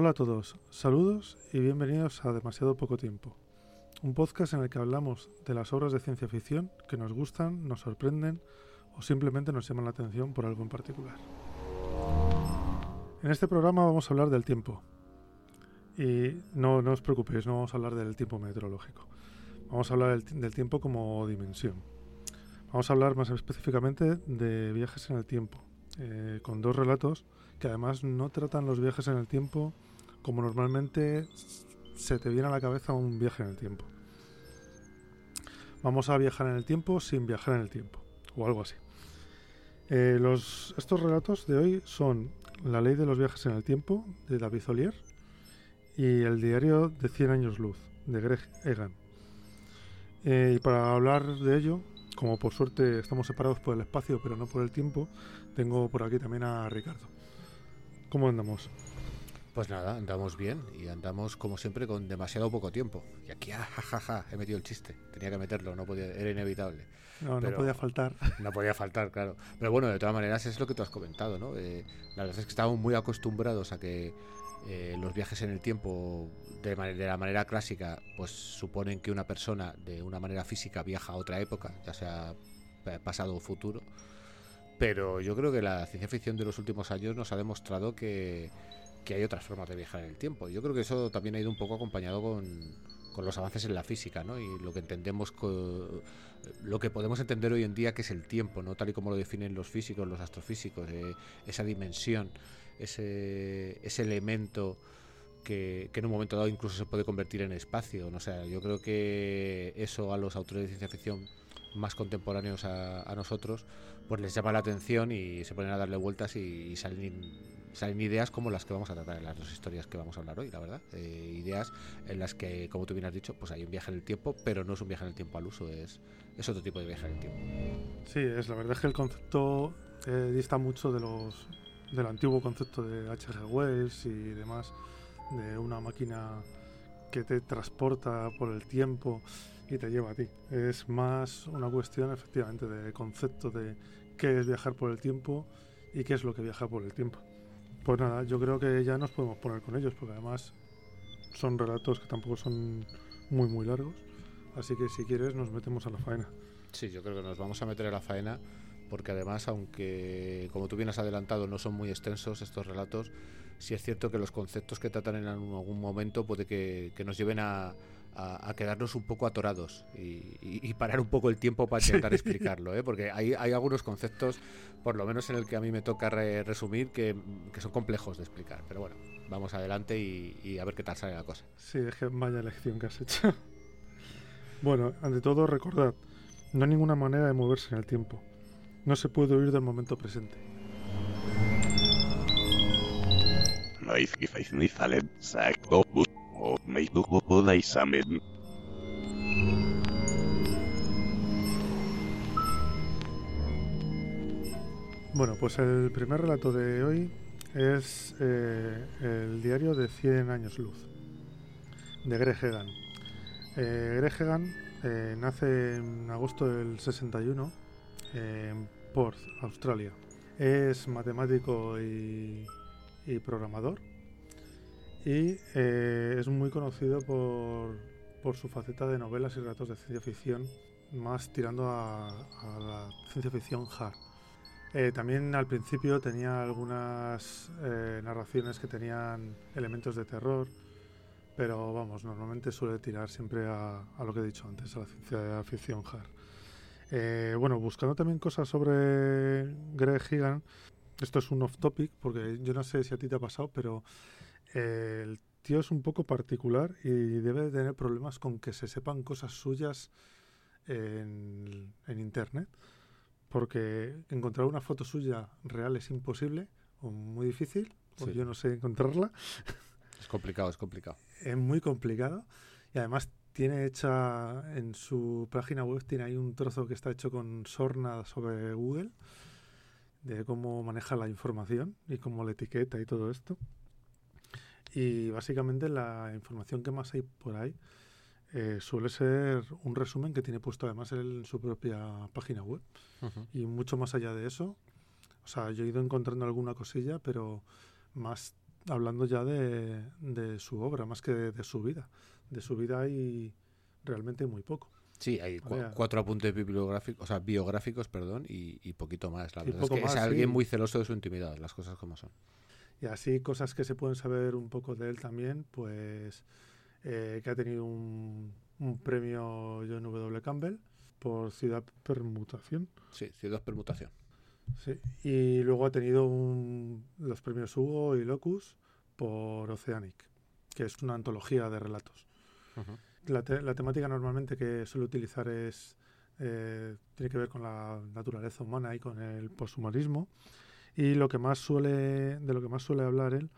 Hola a todos, saludos y bienvenidos a Demasiado Poco Tiempo, un podcast en el que hablamos de las obras de ciencia ficción que nos gustan, nos sorprenden o simplemente nos llaman la atención por algo en particular. En este programa vamos a hablar del tiempo. Y no, no os preocupéis, no vamos a hablar del tiempo meteorológico. Vamos a hablar del, tiempo como dimensión. Vamos a hablar más específicamente de viajes en el tiempo, eh, con dos relatos que además no tratan los viajes en el tiempo como normalmente se te viene a la cabeza un viaje en el tiempo. Vamos a viajar en el tiempo sin viajar en el tiempo, o algo así. Eh, los, estos relatos de hoy son La ley de los viajes en el tiempo, de David Olier, y El diario de 100 años luz, de Greg Egan. Eh, y para hablar de ello, como por suerte estamos separados por el espacio, pero no por el tiempo, tengo por aquí también a Ricardo. ¿Cómo andamos? Pues nada, andamos bien y andamos como siempre con demasiado poco tiempo. Y aquí, ah, jajaja, he metido el chiste. Tenía que meterlo, no podía, era inevitable. No, no podía faltar. No podía faltar, claro. Pero bueno, de todas maneras es lo que tú has comentado, ¿no? Eh, la verdad es que estamos muy acostumbrados a que eh, los viajes en el tiempo de, de, la manera clásica pues suponen que una persona de una manera física viaja a otra época, ya sea pasado o futuro. Pero yo creo que la ciencia ficción de los últimos años nos ha demostrado que, que hay otras formas de viajar en el tiempo. Yo creo que eso también ha ido un poco acompañado con, con los avances en la física, ¿no? Y lo que entendemos, lo que podemos entender hoy en día que es el tiempo, ¿no? Tal y como lo definen los físicos, los astrofísicos, eh, esa dimensión, ese, ese elemento que, que, en un momento dado incluso se puede convertir en espacio. ¿no? O yo creo que eso a los autores de ciencia ficción más contemporáneos a, a, nosotros, pues les llama la atención y se ponen a darle vueltas y, y salen, salen, ideas como las que vamos a tratar en las dos historias que vamos a hablar hoy, la verdad. Eh, ideas en las que, como tú bien has dicho, pues hay un viaje en el tiempo, pero no es un viaje en el tiempo al uso, es, es otro tipo de viaje en el tiempo. Sí, es la verdad es que el concepto eh, dista mucho de los del antiguo concepto de H.G. Wells y demás, de una máquina que te transporta por el tiempo y te lleva a ti. Es más una cuestión efectivamente de concepto de qué es viajar por el tiempo y qué es lo que viaja por el tiempo. Pues nada, yo creo que ya nos podemos poner con ellos, porque además son relatos que tampoco son muy muy largos. Así que si quieres nos metemos a la faena. Sí, yo creo que nos vamos a meter a la faena porque además, aunque como tú bien has adelantado, no son muy extensos estos relatos, sí es cierto que los conceptos que tratan en algún momento puede que, que nos lleven a, a, a, quedarnos un poco atorados y, y, y, parar un poco el tiempo para intentar sí. explicarlo, ¿eh? porque hay, hay, algunos conceptos, por lo menos en el que a mí me toca re resumir, que, que, son complejos de explicar. Pero bueno, vamos adelante y, a ver qué tal sale la cosa. Sí, es que vaya lección que has hecho. bueno, ante todo, recordad, no hay ninguna manera de moverse en el tiempo. No se puede huir del momento presente. Bueno, pues el primer relato de hoy es eh, el diario de 100 años luz, de Greg Egan. Eh, Greg Egan eh, nace en agosto del 61 en Perth, Australia. Es matemático y programador y eh, es muy conocido por, por, su faceta de novelas y relatos de ciencia ficción, más tirando a, a la ciencia ficción hard. Eh, también al principio tenía algunas eh, narraciones que tenían elementos de terror, pero vamos, normalmente suele tirar siempre a, a lo que he dicho antes, a la ciencia ficción hard. Eh, bueno, buscando también cosas sobre Greg Higan, esto es un off topic, porque yo no sé si a ti te ha pasado, pero eh, el tío es un poco particular y debe de tener problemas con que se sepan cosas suyas en, en internet, porque encontrar una foto suya real es imposible o muy difícil, o sí. yo no sé encontrarla. Es complicado, es complicado. Es muy complicado y además tiene hecha en su página web, tiene ahí un trozo que está hecho con sorna sobre Google, de cómo maneja la información y cómo la etiqueta y todo esto. Y básicamente la información que más hay por ahí eh, suele ser un resumen que tiene puesto además en su propia página web. Uh -huh. Y mucho más allá de eso, o sea, yo he ido encontrando alguna cosilla, pero más hablando ya de, de su obra, más que de, de su vida. De su vida hay realmente muy poco. Sí, hay ver. cuatro apuntes bibliográficos, o sea, biográficos, perdón, y, y poquito más. La verdad es que más, es alguien sí. muy celoso de su intimidad, las cosas como son. Y así cosas que se pueden saber un poco de él también, pues eh, que ha tenido un, un premio John W. Campbell por Ciudad Permutación. Sí, Ciudad Permutación. Sí. Y luego ha tenido un- los premios Hugo y Locus por Oceanic, que es una antología de relatos. La, te- la temática normalmente que suele utilizar es eh, tiene que ver con la naturaleza humana y con el poshumanismo. Y lo que más suele, de lo que más suele hablar él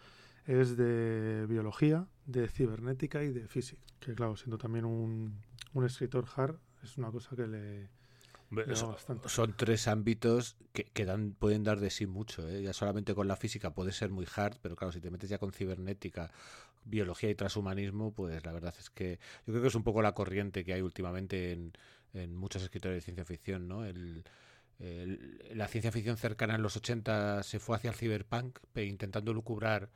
es de biología, de cibernética y de física. Que claro, siendo también un, un escritor hard, es una cosa que le, Hombre, son, bastante. son tres ámbitos que, que dan, pueden dar de sí mucho. ¿eh? Ya solamente con la física puede ser muy hard, pero claro, si te metes ya con cibernética, biología y transhumanismo, pues la verdad es que yo creo que es un poco la corriente que hay últimamente en, en muchos escritores de ciencia ficción, ¿no? El, la ciencia ficción cercana en los 80 se fue hacia el cyberpunk, intentando lucubrar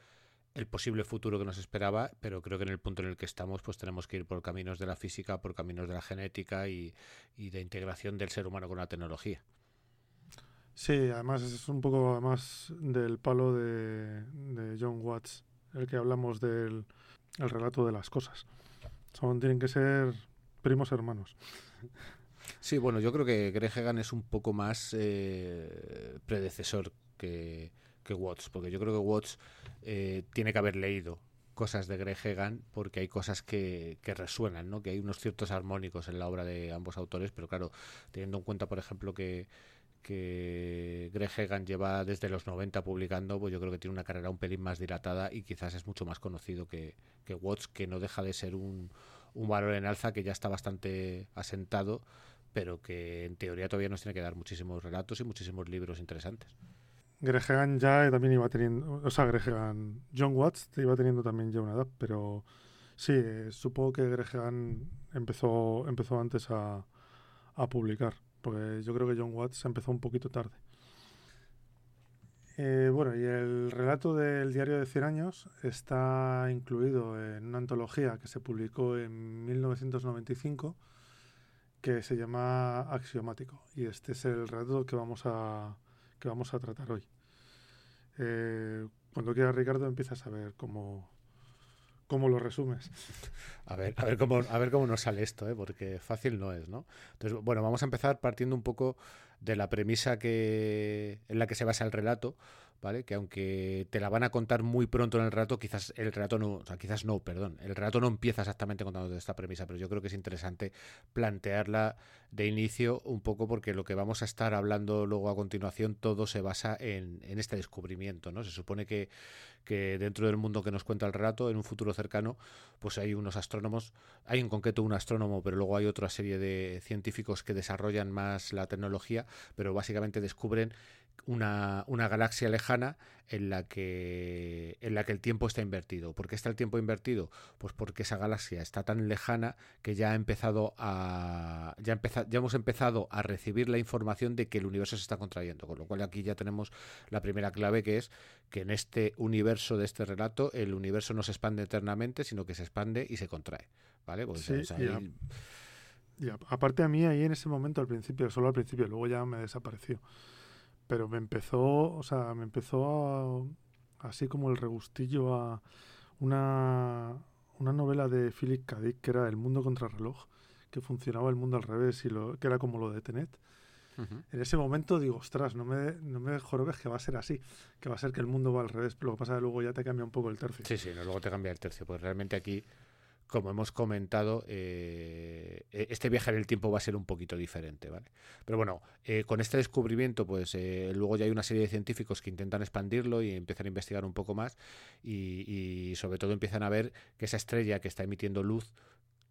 el posible futuro que nos esperaba, pero creo que en el punto en el que estamos, pues tenemos que ir por caminos de la física, por caminos de la genética y, y de integración del ser humano con la tecnología. Sí, además es un poco además del palo de, de John Watts, el que hablamos del el relato de las cosas. Son, tienen que ser primos hermanos. Sí, bueno, yo creo que Greg es un poco más eh, predecesor que, que Watts, porque yo creo que Watts eh, tiene que haber leído cosas de Greg porque hay cosas que, que resuenan, ¿no? que hay unos ciertos armónicos en la obra de ambos autores, pero claro, teniendo en cuenta, por ejemplo, que, que Greg Egan lleva desde los 90 publicando, pues yo creo que tiene una carrera un pelín más dilatada y quizás es mucho más conocido que, que Watts, que no deja de ser un, un valor en alza que ya está bastante asentado, pero que en teoría todavía nos tiene que dar muchísimos relatos y muchísimos libros interesantes. Greg Egan ya también iba teniendo, o sea, Greg Egan, John Watts iba teniendo también ya una edad, pero sí, eh, supongo que Greg Egan empezó, empezó antes a, a publicar, porque yo creo que John Watts empezó un poquito tarde. Eh, bueno, y el relato del diario de 100 años está incluido en una antología que se publicó en 1995 que se llama Axiomático. Y este es el relato que vamos a, que vamos a tratar hoy. Eh, cuando quiera Ricardo empiezas a ver cómo, cómo lo resumes. A ver, a ver cómo, a ver cómo nos sale esto, ¿eh? porque fácil no es, ¿no? Entonces, bueno, vamos a empezar partiendo un poco de la premisa que en la que se basa el relato, ¿vale? Que aunque te la van a contar muy pronto en el relato, quizás el relato no, o sea, quizás no, perdón, el relato no empieza exactamente contándote esta premisa, pero yo creo que es interesante plantearla de inicio un poco porque lo que vamos a estar hablando luego a continuación todo se basa en, en este descubrimiento, ¿no? Se supone que, que dentro del mundo que nos cuenta el relato, en un futuro cercano, pues hay unos astrónomos, hay en concreto un astrónomo, pero luego hay otra serie de científicos que desarrollan más la tecnología, pero básicamente descubren una, una galaxia lejana en la que en la que el tiempo está invertido. ¿Por qué está el tiempo invertido? Pues porque esa galaxia está tan lejana que ya ha empezado a ya, empeza, ya hemos empezado a recibir la información de que el universo se está contrayendo, con lo cual aquí ya tenemos la primera clave que es que en este universo de este relato el universo no se expande eternamente, sino que se expande y se contrae, ¿vale? Pues, Sí, o sea, y a- Y a- aparte a mí ahí en ese momento al principio, solo al principio, luego ya me desapareció. Pero me empezó, o sea, me empezó a- así como el regustillo a una, una novela de Philip K. Dick que era El mundo contra reloj, que funcionaba el mundo al revés y lo, que era como lo de Tenet. En ese momento digo, ostras, no me, no me jorobes que va a ser así, que va a ser que el mundo va al revés, pero lo que pasa es que luego ya te cambia un poco el tercio. Sí, sí, no, luego te cambia el tercio. Pues realmente aquí, como hemos comentado, eh, e- este viaje en el tiempo va a ser un poquito diferente, ¿vale? Pero bueno, eh, con este descubrimiento, pues eh, luego ya hay una serie de científicos que intentan expandirlo y empiezan a investigar un poco más y, y sobre todo empiezan a ver que esa estrella que está emitiendo luz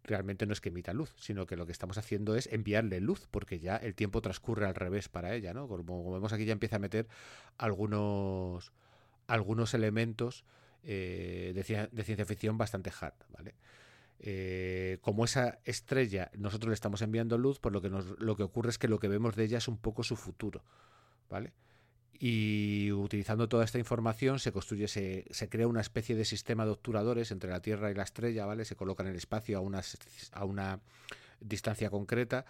realmente no es que emita luz, sino que lo que estamos haciendo es enviarle luz, porque ya el tiempo transcurre al revés para ella, ¿no? Como, vemos aquí ya empieza a meter algunos, algunos elementos eh, de, cien- de ciencia ficción bastante hard, ¿vale? Eh, como esa estrella nosotros le estamos enviando luz, por lo que nos, lo que ocurre es que lo que vemos de ella es un poco su futuro, ¿vale? Y utilizando toda esta información se construye, se, se, crea una especie de sistema de obturadores entre la Tierra y la estrella, ¿vale? Se colocan en el espacio a una, a una distancia concreta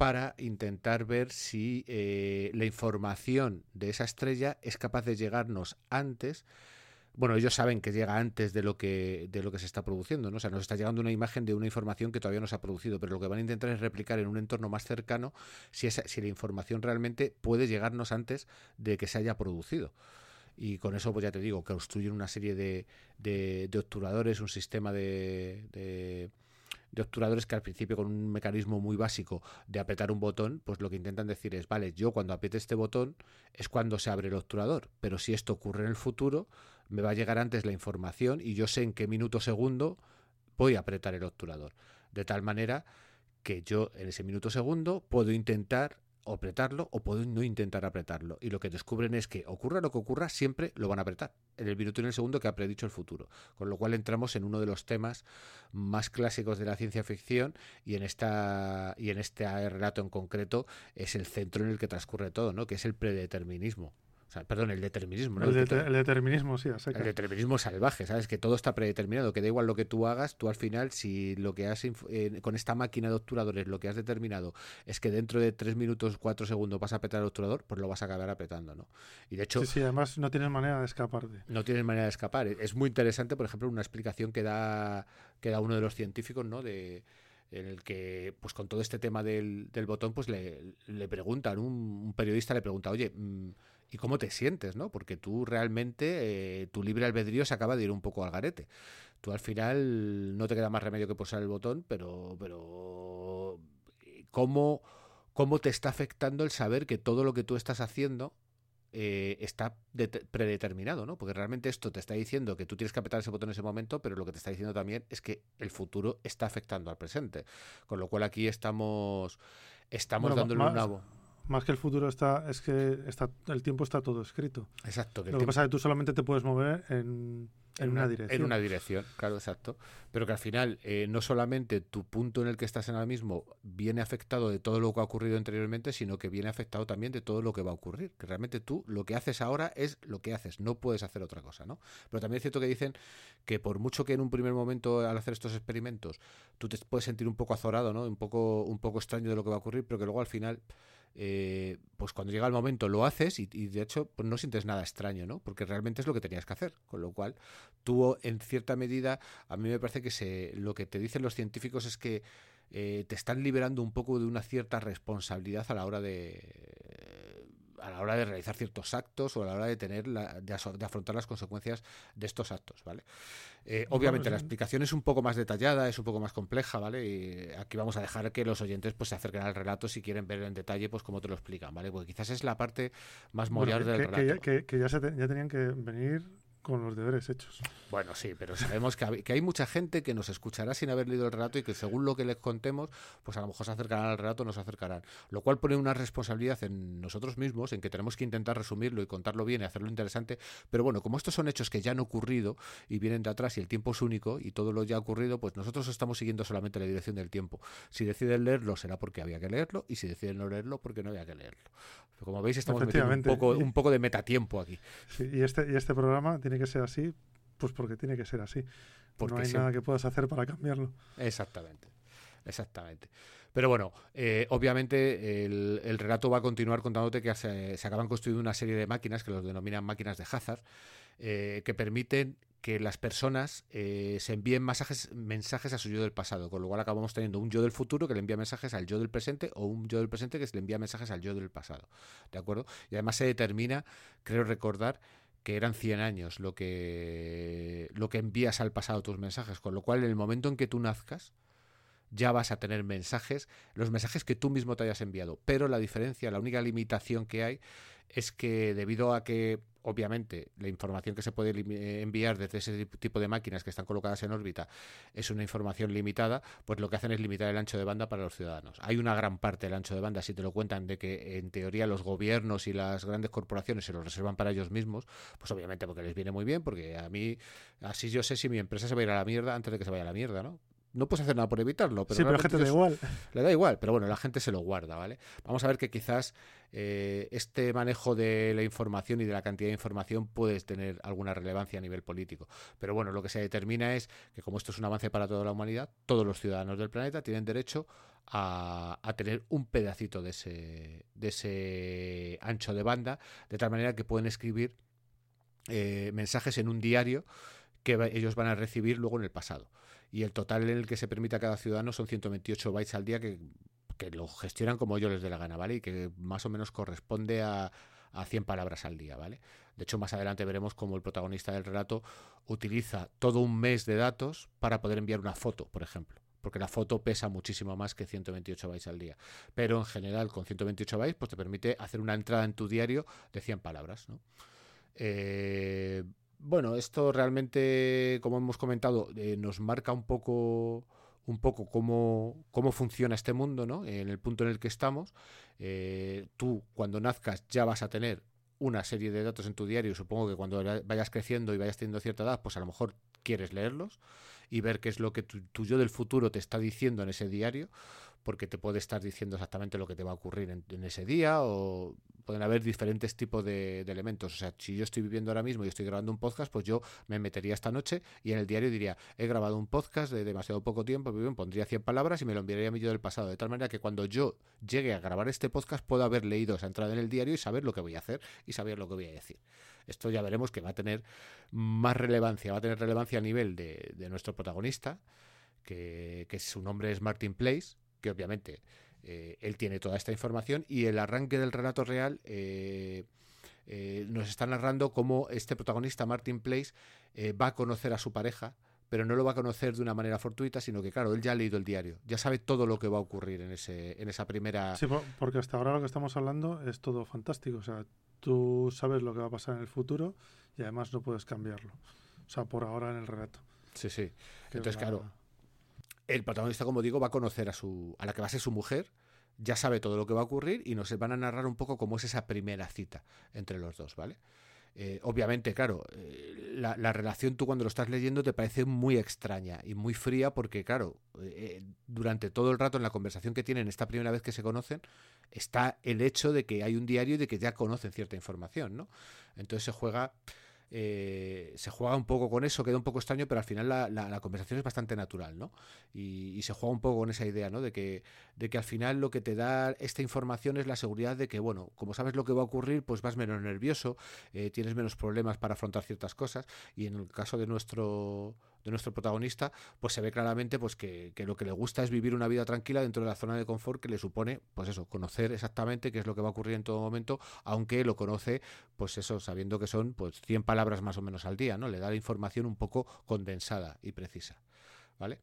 para intentar ver si eh, la información de esa estrella es capaz de llegarnos antes bueno, ellos saben que llega antes de lo que, de lo que se está produciendo, ¿no? O sea, nos está llegando una imagen de una información que todavía no se ha producido, pero lo que van a intentar es replicar en un entorno más cercano si, esa, si la información realmente puede llegarnos antes de que se haya producido. Y con eso, pues ya te digo, construyen una serie de, de, de obturadores, un sistema de, de de obturadores que al principio con un mecanismo muy básico de apretar un botón, pues lo que intentan decir es, vale, yo cuando apriete este botón es cuando se abre el obturador, pero si esto ocurre en el futuro, me va a llegar antes la información y yo sé en qué minuto segundo voy a apretar el obturador. De tal manera que yo en ese minuto segundo puedo intentar apretarlo o puedo no intentar apretarlo. Y lo que descubren es que ocurra lo que ocurra, siempre lo van a apretar. En el minuto y en el segundo que ha predicho el futuro. Con lo cual entramos en uno de los temas más clásicos de la ciencia ficción y en esta y en este relato en concreto es el centro en el que transcurre todo, ¿no? Que es el predeterminismo perdón, el determinismo. El, determinismo, sí. El determinismo salvaje, ¿sabes? Que todo está predeterminado, que da igual lo que tú hagas, tú al final, si lo que has eh, con esta máquina de obturadores, lo que has determinado es que dentro de 3 minutos, 4 segundos vas a apretar el obturador, pues lo vas a acabar apretando, ¿no? Y de hecho... Sí, sí, además no tienes manera de escapar. No tienes manera de escapar. Es muy interesante, por ejemplo, una explicación que da, que da uno de los científicos, ¿no? De en el que, pues con todo este tema del, del botón, pues le, le preguntan, un, un, periodista le pregunta, oye, mm, y cómo te sientes, ¿no? Porque tú realmente, eh, tu libre albedrío se acaba de ir un poco al garete. Tú al final no te queda más remedio que pulsar el botón, pero, pero ¿cómo, cómo te está afectando el saber que todo lo que tú estás haciendo eh, está predeterminado, ¿no? Porque realmente esto te está diciendo que tú tienes que apretar ese botón en ese momento, pero lo que te está diciendo también es que el futuro está afectando al presente. Con lo cual aquí estamos, estamos dándole un nabo más que el futuro está, es que está, el tiempo está todo escrito. Exacto. Lo que pasa es que tú solamente te puedes mover en, en, una, dirección. En una dirección, claro, exacto. Pero que al final eh, no solamente tu punto en el que estás en ahora mismo viene afectado de todo lo que ha ocurrido anteriormente, sino que viene afectado también de todo lo que va a ocurrir. Que realmente tú lo que haces ahora es lo que haces, no puedes hacer otra cosa, ¿no? Pero también es cierto que dicen que por mucho que en un primer momento al hacer estos experimentos tú te puedes sentir un poco azorado, ¿no? Un poco, un poco extraño de lo que va a ocurrir, pero que luego al final eh, pues cuando llega el momento lo haces y, de hecho pues no sientes nada extraño, ¿no? Porque realmente es lo que tenías que hacer. Con lo cual, tú en cierta medida, a mí me parece que se, lo que te dicen los científicos es que eh, te están liberando un poco de una cierta responsabilidad a la hora de a la hora de realizar ciertos actos o a la hora de tener la, de, afrontar las consecuencias de estos actos, ¿vale? Eh, obviamente la explicación es un poco más detallada, es un poco más compleja, ¿vale? Y aquí vamos a dejar que los oyentes pues se acerquen al relato si quieren ver en detalle pues cómo te lo explican, ¿vale? Porque quizás es la parte más morial del relato. Que, ya, se ya tenían que venir con los deberes hechos. Bueno, sí, pero sabemos que, hay mucha gente que nos escuchará sin haber leído el relato y que según lo que les contemos, pues a lo mejor se acercarán al relato o nos acercarán. Lo cual pone una responsabilidad en nosotros mismos, en que tenemos que intentar resumirlo y contarlo bien y hacerlo interesante. Pero bueno, como estos son hechos que ya han ocurrido y vienen de atrás y el tiempo es único y todo lo ya ha ocurrido, pues nosotros estamos siguiendo solamente la dirección del tiempo. Si deciden leerlo será porque había que leerlo y si deciden no leerlo porque no había que leerlo. como veis estamos metiendo un poco, un poco de metatiempo aquí. y, este, y este programa tiene que ser así, pues porque tiene que ser así. Porque no hay nada que puedas hacer para cambiarlo. Exactamente, exactamente. Pero bueno, eh, obviamente el, relato va a continuar contándote que se, acaban construyendo una serie de máquinas que los denominan máquinas de Hazard, eh, que permiten que las personas eh, se envíen mensajes, mensajes a su yo del pasado, con lo cual acabamos teniendo un yo del futuro que le envía mensajes al yo del presente o un yo del presente que le envía mensajes al yo del pasado. ¿De acuerdo? Y además se determina, creo recordar, que eran 100 años lo que, lo que envías al pasado tus mensajes, con lo cual en el momento en que tú nazcas, ya vas a tener mensajes, los mensajes que tú mismo te hayas enviado. Pero la diferencia, la única limitación que hay es que debido a que obviamente la información que se puede eh, enviar desde ese tipo de máquinas que están colocadas en órbita es una información limitada, pues lo que hacen es limitar el ancho de banda para los ciudadanos. Hay una gran parte del ancho de banda, si te lo cuentan, de que en teoría los gobiernos y las grandes corporaciones se lo reservan para ellos mismos, pues obviamente porque les viene muy bien, porque a mí así yo sé si mi empresa se va a ir a la mierda antes de que se vaya a la mierda, ¿no? No puedes hacer nada por evitarlo. Pero sí, pero la gente le da igual. Le da igual, pero bueno, la gente se lo guarda, ¿vale? Vamos a ver que quizás eh, este manejo de la información y de la cantidad de información puede tener alguna relevancia a nivel político. Pero bueno, lo que se determina es que como esto es un avance para toda la humanidad, todos los ciudadanos del planeta tienen derecho a, tener un pedacito de ese, de ese ancho de banda, de tal manera que pueden escribir eh, mensajes en un diario que ellos van a recibir luego en el pasado. Y el total en el que se permite a cada ciudadano son 128 bytes al día que, lo gestionan como ellos les dé la gana, ¿vale? Y que más o menos corresponde a, a 100 palabras al día, ¿vale? De hecho, más adelante veremos cómo el protagonista del relato utiliza todo un mes de datos para poder enviar una foto, por ejemplo. Porque la foto pesa muchísimo más que 128 bytes al día. Pero en general, con 128 bytes, pues te permite hacer una entrada en tu diario de 100 palabras, ¿no? Eh, bueno, esto realmente, como hemos comentado, eh, nos marca un poco un poco cómo, cómo funciona este mundo, ¿no? En el punto en el que estamos. Eh, tú, cuando nazcas, ya vas a tener una serie de datos en tu diario. Supongo que cuando vayas creciendo y vayas teniendo cierta edad, pues a lo mejor quieres leerlos y ver qué es lo que tu yo del futuro te está diciendo en ese diario porque te puede estar diciendo exactamente lo que te va a ocurrir en, ese día o pueden haber diferentes tipos de, elementos. O sea, si yo estoy viviendo ahora mismo y estoy grabando un podcast, pues yo me metería esta noche y en el diario diría, he grabado un podcast de demasiado poco tiempo, pondría 100 palabras y me lo enviaría a mí yo del pasado, de tal manera que cuando yo llegue a grabar este podcast puedo haber leído esa entrada en el diario y saber lo que voy a hacer y saber lo que voy a decir. Esto ya veremos que va a tener más relevancia, va a tener relevancia a nivel de, nuestro protagonista, que su nombre es Martin Place, que obviamente eh, él tiene toda esta información y el arranque del relato real eh, eh, nos está narrando cómo este protagonista, Martin Place, va a conocer a su pareja, pero no lo va a conocer de una manera fortuita, sino que, claro, él ya ha leído el diario, ya sabe todo lo que va a ocurrir en, ese, en esa primera... Sí, porque hasta ahora lo que estamos hablando es todo fantástico, o sea, tú sabes lo que va a pasar en el futuro y además no puedes cambiarlo, o sea, por ahora en el relato. Sí, sí. Entonces, claro, el protagonista, como digo, va a conocer a, su, a la que va a ser su mujer, ya sabe todo lo que va a ocurrir y nos van a narrar un poco cómo es esa primera cita entre los dos, ¿vale? Eh, obviamente, claro, eh, la, relación tú cuando lo estás leyendo te parece muy extraña y muy fría porque, claro, eh, durante todo el rato en la conversación que tienen esta primera vez que se conocen, está el hecho de que hay un diario y de que ya conocen cierta información, ¿no? Entonces se juega eh, se juega un poco con eso, queda un poco extraño, pero al final la, conversación es bastante natural, ¿no? Y, se juega un poco con esa idea, ¿no? De que, de que al final lo que te da esta información es la seguridad de que, bueno, como sabes lo que va a ocurrir, pues vas menos nervioso, eh, tienes menos problemas para afrontar ciertas cosas, y en el caso de nuestro de nuestro protagonista, pues se ve claramente pues que, lo que le gusta es vivir una vida tranquila dentro de la zona de confort que le supone, pues eso, conocer exactamente qué es lo que va a ocurrir en todo momento, aunque lo conoce, pues eso, sabiendo que son pues 100 palabras más o menos al día, ¿no? Le da la información un poco condensada y precisa, ¿vale?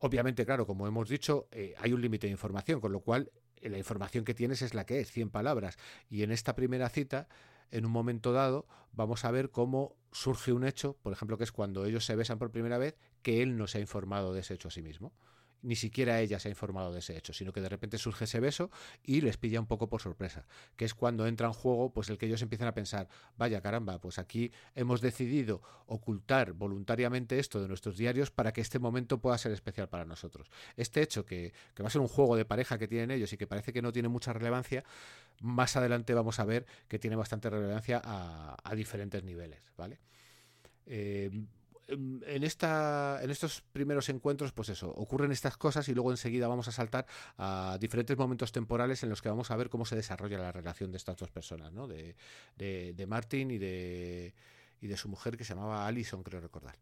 Obviamente, claro, como hemos dicho, eh, hay un límite de información, con lo cual eh, la información que tienes es la que es, 100 palabras. Y en esta primera cita en un momento dado vamos a ver cómo surge un hecho, por ejemplo, que es cuando ellos se besan por primera vez, que él no se ha informado de ese hecho a sí mismo ni siquiera ella se ha informado de ese hecho, sino que de repente surge ese beso y les pilla un poco por sorpresa, que es cuando entra en juego pues el que ellos empiezan a pensar, vaya caramba, pues aquí hemos decidido ocultar voluntariamente esto de nuestros diarios para que este momento pueda ser especial para nosotros. Este hecho que, va a ser un juego de pareja que tienen ellos y que parece que no tiene mucha relevancia, más adelante vamos a ver que tiene bastante relevancia a, diferentes niveles, ¿vale? Eh, en, esta, en estos primeros encuentros, pues eso, ocurren estas cosas y luego enseguida vamos a saltar a diferentes momentos temporales en los que vamos a ver cómo se desarrolla la relación de estas dos personas, ¿no? De, de, Martin y de, y de su mujer que se llamaba Alison, creo recordar.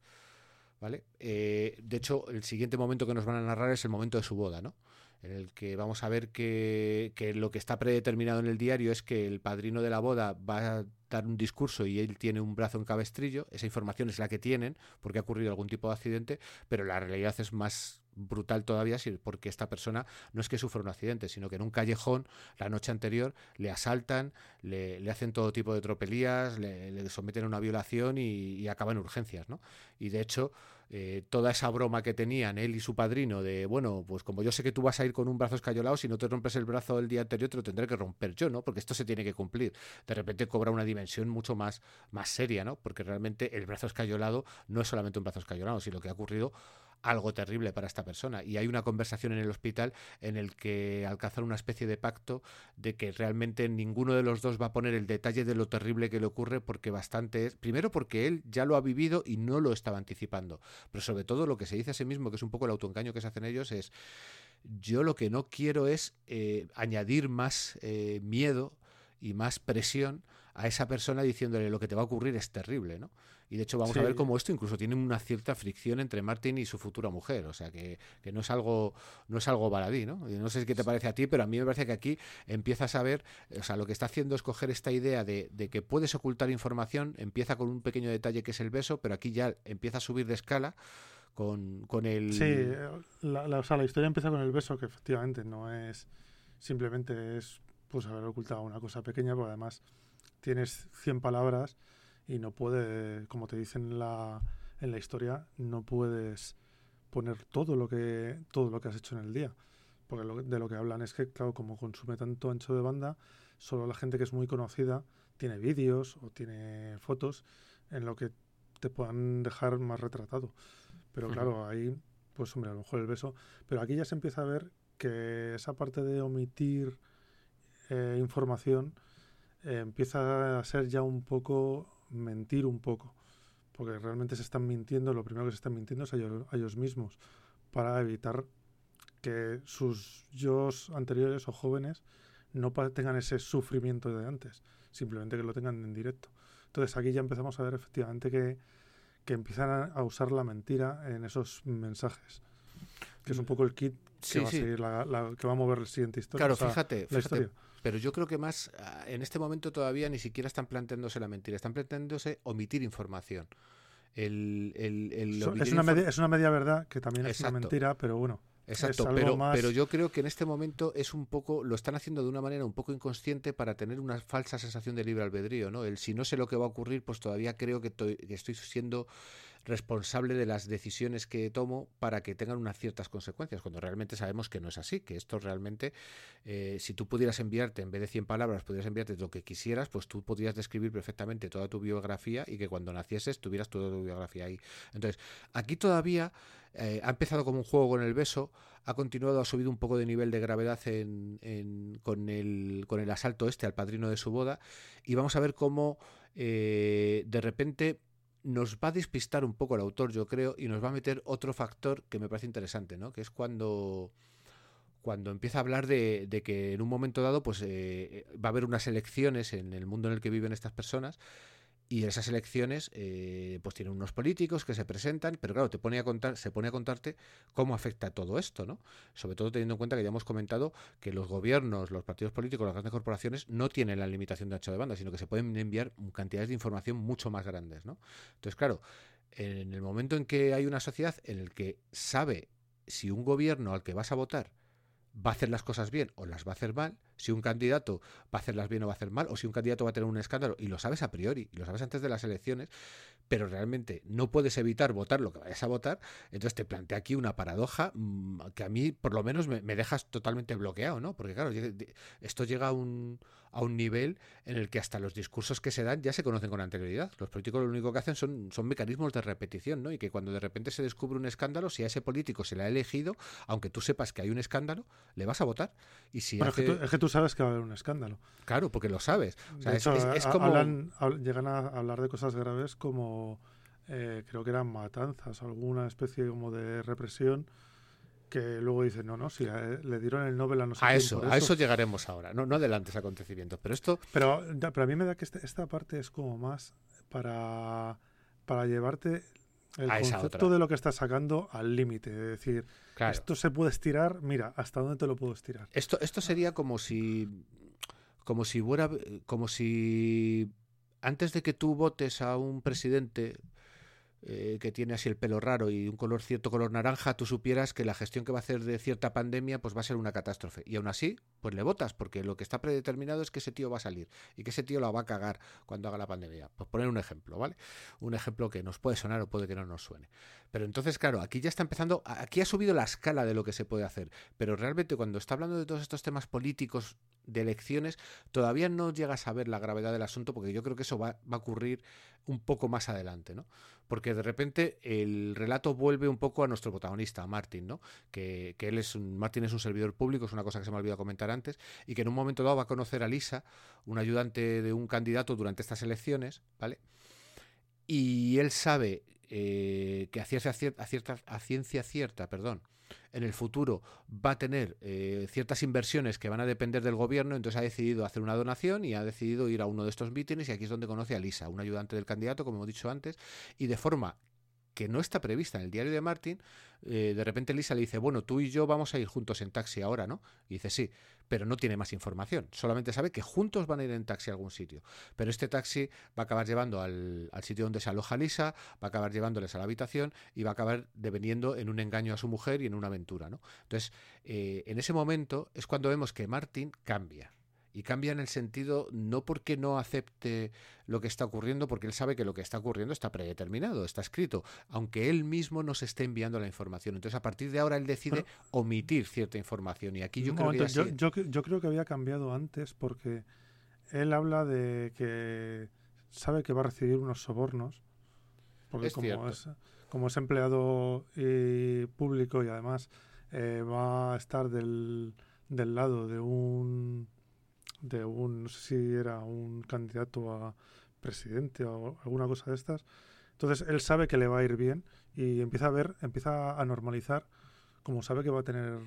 ¿Vale? Eh, de hecho, el siguiente momento que nos van a narrar es el momento de su boda, ¿no? en el que vamos a ver que, que, lo que está predeterminado en el diario es que el padrino de la boda va a dar un discurso y él tiene un brazo en cabestrillo, esa información es la que tienen porque ha ocurrido algún tipo de accidente, pero la realidad es más brutal todavía porque esta persona no es que sufra un accidente, sino que en un callejón la noche anterior le asaltan, le, hacen todo tipo de tropelías, le, someten a una violación y, y acaba en urgencias, ¿no? Y de hecho eh, toda esa broma que tenían él y su padrino de, bueno, pues como yo sé que tú vas a ir con un brazo escayolado, si no te rompes el brazo el día anterior te lo tendré que romper yo, ¿no? Porque esto se tiene que cumplir. De repente cobra una dimensión mucho más, más seria, ¿no? Porque realmente el brazo escayolado no es solamente un brazo escayolado, sino que ha ocurrido algo terrible para esta persona. Y hay una conversación en el hospital en el que alcanzan una especie de pacto de que realmente ninguno de los dos va a poner el detalle de lo terrible que le ocurre porque bastante es, primero porque él ya lo ha vivido y no lo estaba anticipando, pero sobre todo lo que se dice a sí mismo, que es un poco el autoengaño que se hacen ellos, es yo lo que no quiero es eh, añadir más eh, miedo y más presión a esa persona diciéndole lo que te va a ocurrir es terrible, ¿no? Y de hecho vamos a ver cómo esto incluso tiene una cierta fricción entre Martin y su futura mujer. O sea que, no es algo, no es algo baladí, ¿no? no sé qué te parece a ti, pero a mí me parece que aquí empiezas a ver, o sea, lo que está haciendo es coger esta idea de, que puedes ocultar información, empieza con un pequeño detalle que es el beso, pero aquí ya empieza a subir de escala. Con, con el... Sí, la, la, o sea, la historia empieza con el beso, que efectivamente no es simplemente es pues haber ocultado una cosa pequeña, pero además tienes 100 palabras y no puede, como te dicen en la, en la historia, no puedes poner todo lo que todo lo que has hecho en el día. Porque de lo que hablan es que, claro, como consume tanto ancho de banda, solo la gente que es muy conocida tiene vídeos o tiene fotos en lo que te puedan dejar más retratado. Pero claro, ahí, pues hombre, a lo mejor el beso. Pero aquí ya se empieza a ver que esa parte de omitir eh, información eh, empieza a ser ya un poco mentir un poco, porque realmente se están mintiendo, lo primero que se están mintiendo es a ellos, mismos, para evitar que sus yo anteriores o jóvenes no tengan ese sufrimiento de antes, simplemente que lo tengan en directo. Entonces aquí ya empezamos a ver efectivamente que, que empiezan a usar la mentira en esos mensajes, que es un poco el kit que, va, A seguir la, que va a mover la siguiente historia. Claro, fíjate, fíjate pero yo creo que más ah, en este momento todavía ni siquiera están planteándose la mentira, están planteándose omitir información. El, es, una media, es una media verdad que también es una mentira, pero bueno. Exacto, pero, pero yo creo que en este momento es un poco, lo están haciendo de una manera un poco inconsciente para tener una falsa sensación de libre albedrío, ¿no? El si no sé lo que va a ocurrir, pues todavía creo que, que estoy siendo responsable de las decisiones que tomo para que tengan unas ciertas consecuencias, cuando realmente sabemos que no es así, que esto realmente, eh, si tú pudieras enviarte, en vez de 100 palabras, pudieras enviarte lo que quisieras, pues tú podrías describir perfectamente toda tu biografía y que cuando nacieses tuvieras toda tu biografía ahí. Entonces, aquí todavía eh, ha empezado como un juego con el beso, ha continuado, ha subido un poco de nivel de gravedad en, con, el, con el asalto este al padrino de su boda y vamos a ver cómo eh, de repente nos va a despistar un poco el autor, yo creo, y nos va a meter otro factor que me parece interesante, ¿no? Que es cuando cuando empieza a hablar de, que en un momento dado pues eh, va a haber unas elecciones en el mundo en el que viven estas personas y esas elecciones eh, pues tienen unos políticos que se presentan, pero claro, te pone a contar, se pone a contarte cómo afecta todo esto, ¿no? Sobre todo teniendo en cuenta que ya hemos comentado que los gobiernos, los partidos políticos, las grandes corporaciones no tienen la limitación de ancho de banda, sino que se pueden enviar cantidades de información mucho más grandes, ¿no? Entonces, claro, en el momento en que hay una sociedad en el que sabe si un gobierno al que vas a votar va a hacer las cosas bien o las va a hacer mal, si un candidato va a hacerlas bien o va a hacer mal, o si un candidato va a tener un escándalo, y lo sabes a priori, y lo sabes antes de las elecciones, pero realmente no puedes evitar votar lo que vayas a votar, entonces te plantea aquí una paradoja mm, que a mí por lo menos me, dejas totalmente bloqueado, ¿no? Porque claro, esto llega a un, a un nivel en el que hasta los discursos que se dan ya se conocen con anterioridad. Los políticos lo único que hacen son, son mecanismos de repetición, ¿no? Y que cuando de repente se descubre un escándalo, si a ese político se le ha elegido, aunque tú sepas que hay un escándalo, le vas a votar. Y si es, que tú, sabes que va a haber un escándalo. Claro, porque lo sabes. es, como... llegan a hablar de cosas graves como eh, creo que eran matanzas, alguna especie como de represión que luego dicen, no, no, si le dieron el Nobel a no a eso, A eso llegaremos ahora, no, no adelantes acontecimientos, pero esto... Pero, pero a mí me da que este, esta parte es como más para, para llevarte el concepto de lo que estás sacando al límite, es decir, esto se puede estirar, mira, ¿hasta dónde te lo puedo estirar? Esto, esto sería como si... Como si fuera... Como si antes de que tú votes a un presidente eh, que tiene así el pelo raro y un color cierto color naranja, tú supieras que la gestión que va a hacer de cierta pandemia pues va a ser una catástrofe. Y aún así, pues le votas, porque lo que está predeterminado es que ese tío va a salir y que ese tío la va a cagar cuando haga la pandemia. Pues poner un ejemplo, ¿vale? Un ejemplo que nos puede sonar o puede que no nos suene. Pero entonces, claro, aquí ya está empezando, aquí ha subido la escala de lo que se puede hacer, pero realmente cuando está hablando de todos estos temas políticos de elecciones, todavía no llegas a ver la gravedad del asunto porque yo creo que eso va, va a ocurrir un poco más adelante, ¿no? Porque de repente el relato vuelve un poco a nuestro protagonista, a Martin, ¿no? Que, que él es un, Martin es un servidor público, es una cosa que se me ha olvidado comentar antes, y que en un momento dado va a conocer a Lisa, un ayudante de un candidato durante estas elecciones, ¿vale? Y él sabe eh, que a ciencia, cierta, a ciencia cierta, perdón, en el futuro va a tener eh, ciertas inversiones que van a depender del gobierno, entonces ha decidido hacer una donación y ha decidido ir a uno de estos mítines y aquí es donde conoce a Lisa, un ayudante del candidato, como hemos dicho antes, y de forma que no está prevista en el diario de Martin, eh, de repente Lisa le dice, bueno, tú y yo vamos a ir juntos en taxi ahora, ¿no? Y dice, sí, pero no tiene más información, solamente sabe que juntos van a ir en taxi a algún sitio. Pero este taxi va a acabar llevando al, sitio donde se aloja Lisa, va a acabar llevándoles a la habitación y va a acabar deveniendo en un engaño a su mujer y en una aventura, ¿no? Entonces, eh, en ese momento es cuando vemos que Martin cambia y cambia en el sentido no porque no acepte lo que está ocurriendo, porque él sabe que lo que está ocurriendo está predeterminado, está escrito, aunque él mismo nos esté enviando la información. Entonces, a partir de ahora, él decide omitir cierta información. Y aquí yo creo que. yo, yo, creo que había cambiado antes porque él habla de que sabe que va a recibir unos sobornos. Porque como, es, como es empleado público y además eh, va a estar del, del lado de un de un, no sé si era un candidato a presidente o alguna cosa de estas. Entonces él sabe que le va a ir bien y empieza a ver, empieza a normalizar, como sabe que va a tener,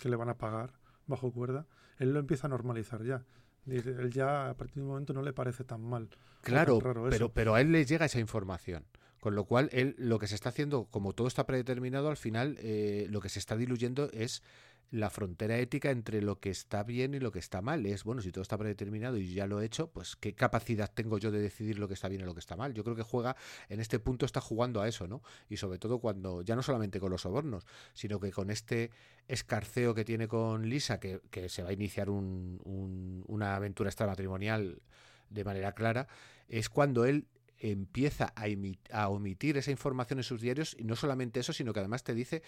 que le van a pagar bajo cuerda, él lo empieza a normalizar ya. Él ya a partir de un momento no le parece tan mal. Claro, pero, pero a él le llega esa información. Con lo cual, él lo que se está haciendo, como todo está predeterminado, al final eh, lo que se está diluyendo es la frontera ética entre lo que está bien y lo que está mal. Es, bueno, si todo está predeterminado y ya lo he hecho, pues qué capacidad tengo yo de decidir lo que está bien y lo que está mal. Yo creo que juega, en este punto está jugando a eso, ¿no? Y sobre todo cuando, ya no solamente con los sobornos, sino que con este escarceo que tiene con Lisa, que, que se va a iniciar un, una aventura extramatrimonial de manera clara, es cuando él empieza a, omitir esa información en sus diarios y no solamente eso, sino que además te dice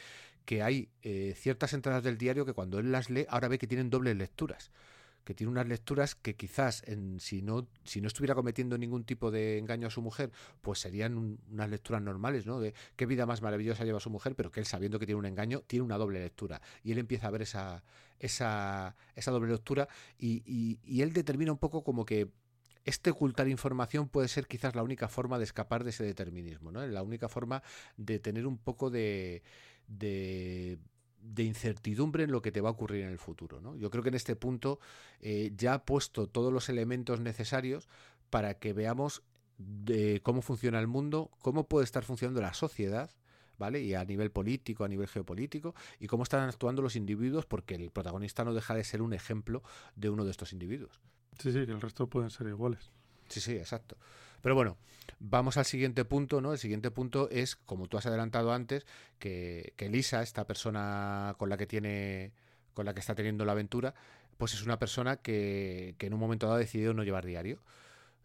que hay eh, ciertas entradas del diario que cuando él las lee ahora ve que tienen dobles lecturas que tiene unas lecturas que quizás si, no, estuviera cometiendo ningún tipo de engaño a su mujer, pues serían unas lecturas normales, ¿no? De qué vida más maravillosa lleva su mujer, pero que él sabiendo que tiene un engaño, tiene una doble lectura. Y él empieza a ver esa, doble lectura y él determina un poco como que este ocultar información puede ser quizás la única forma de escapar de ese determinismo, ¿no? La única forma de tener un poco de, de, incertidumbre en lo que te va a ocurrir en el futuro. ¿no? Yo creo que en este punto eh, ya ha puesto todos los elementos necesarios para que veamos de cómo funciona el mundo, cómo puede estar funcionando la sociedad, ¿vale? Y a nivel político, a nivel geopolítico, y cómo están actuando los individuos, porque el protagonista no deja de ser un ejemplo de uno de estos individuos. Sí, sí, que el resto pueden ser iguales. Sí, sí, exacto. Pero bueno, vamos al siguiente punto, ¿no? El siguiente punto es, como tú has adelantado antes, que, que Lisa, esta persona con la que tiene, con la que está teniendo la aventura, pues es una persona que, que en un momento dado ha decidido no llevar diario.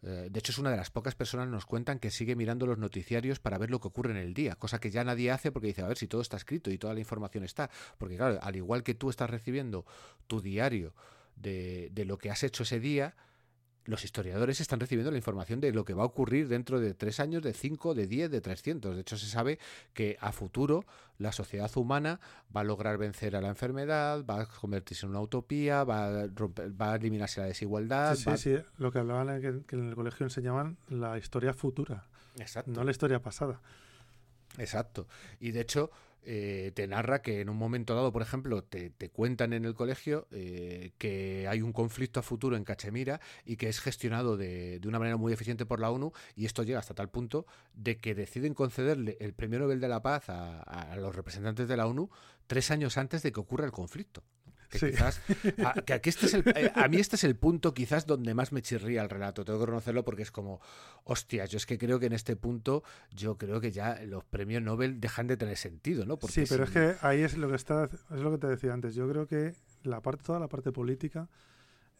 Eh, de hecho, es una de las pocas personas que nos cuentan que sigue mirando los noticiarios para ver lo que ocurre en el día, cosa que ya nadie hace porque dice, a ver si todo está escrito y toda la información está. Porque claro, al igual que tú estás recibiendo tu diario, de, de lo que has hecho ese día, los historiadores están recibiendo la información de lo que va a ocurrir dentro de tres años, de cinco, de diez, de trescientos. De hecho, se sabe que a futuro la sociedad humana va a lograr vencer a la enfermedad, va a convertirse en una utopía, va a, va a eliminarse la desigualdad. Sí, sí, sí. Lo que hablaban que, que en el colegio enseñaban la historia futura, Exacto. no la historia pasada. Exacto. Y de hecho, eh, te narra que en un momento dado, por ejemplo, te, cuentan en el colegio eh, que hay un conflicto a futuro en Cachemira y que es gestionado de, una manera muy eficiente por la ONU y esto llega hasta tal punto de que deciden concederle el Premio Nobel de la Paz a los representantes de la ONU tres años antes de que ocurra el conflicto. Que quizás, a, que aquí este es el, eh, a mí este es el punto quizás donde más me chirría el relato, tengo que reconocerlo porque es como, hostia, yo es que creo que en este punto, yo creo que ya los premios Nobel dejan de tener sentido, ¿no? sí, pero es que ahí es lo que está, es lo que te decía antes, yo creo que la parte, toda la parte política,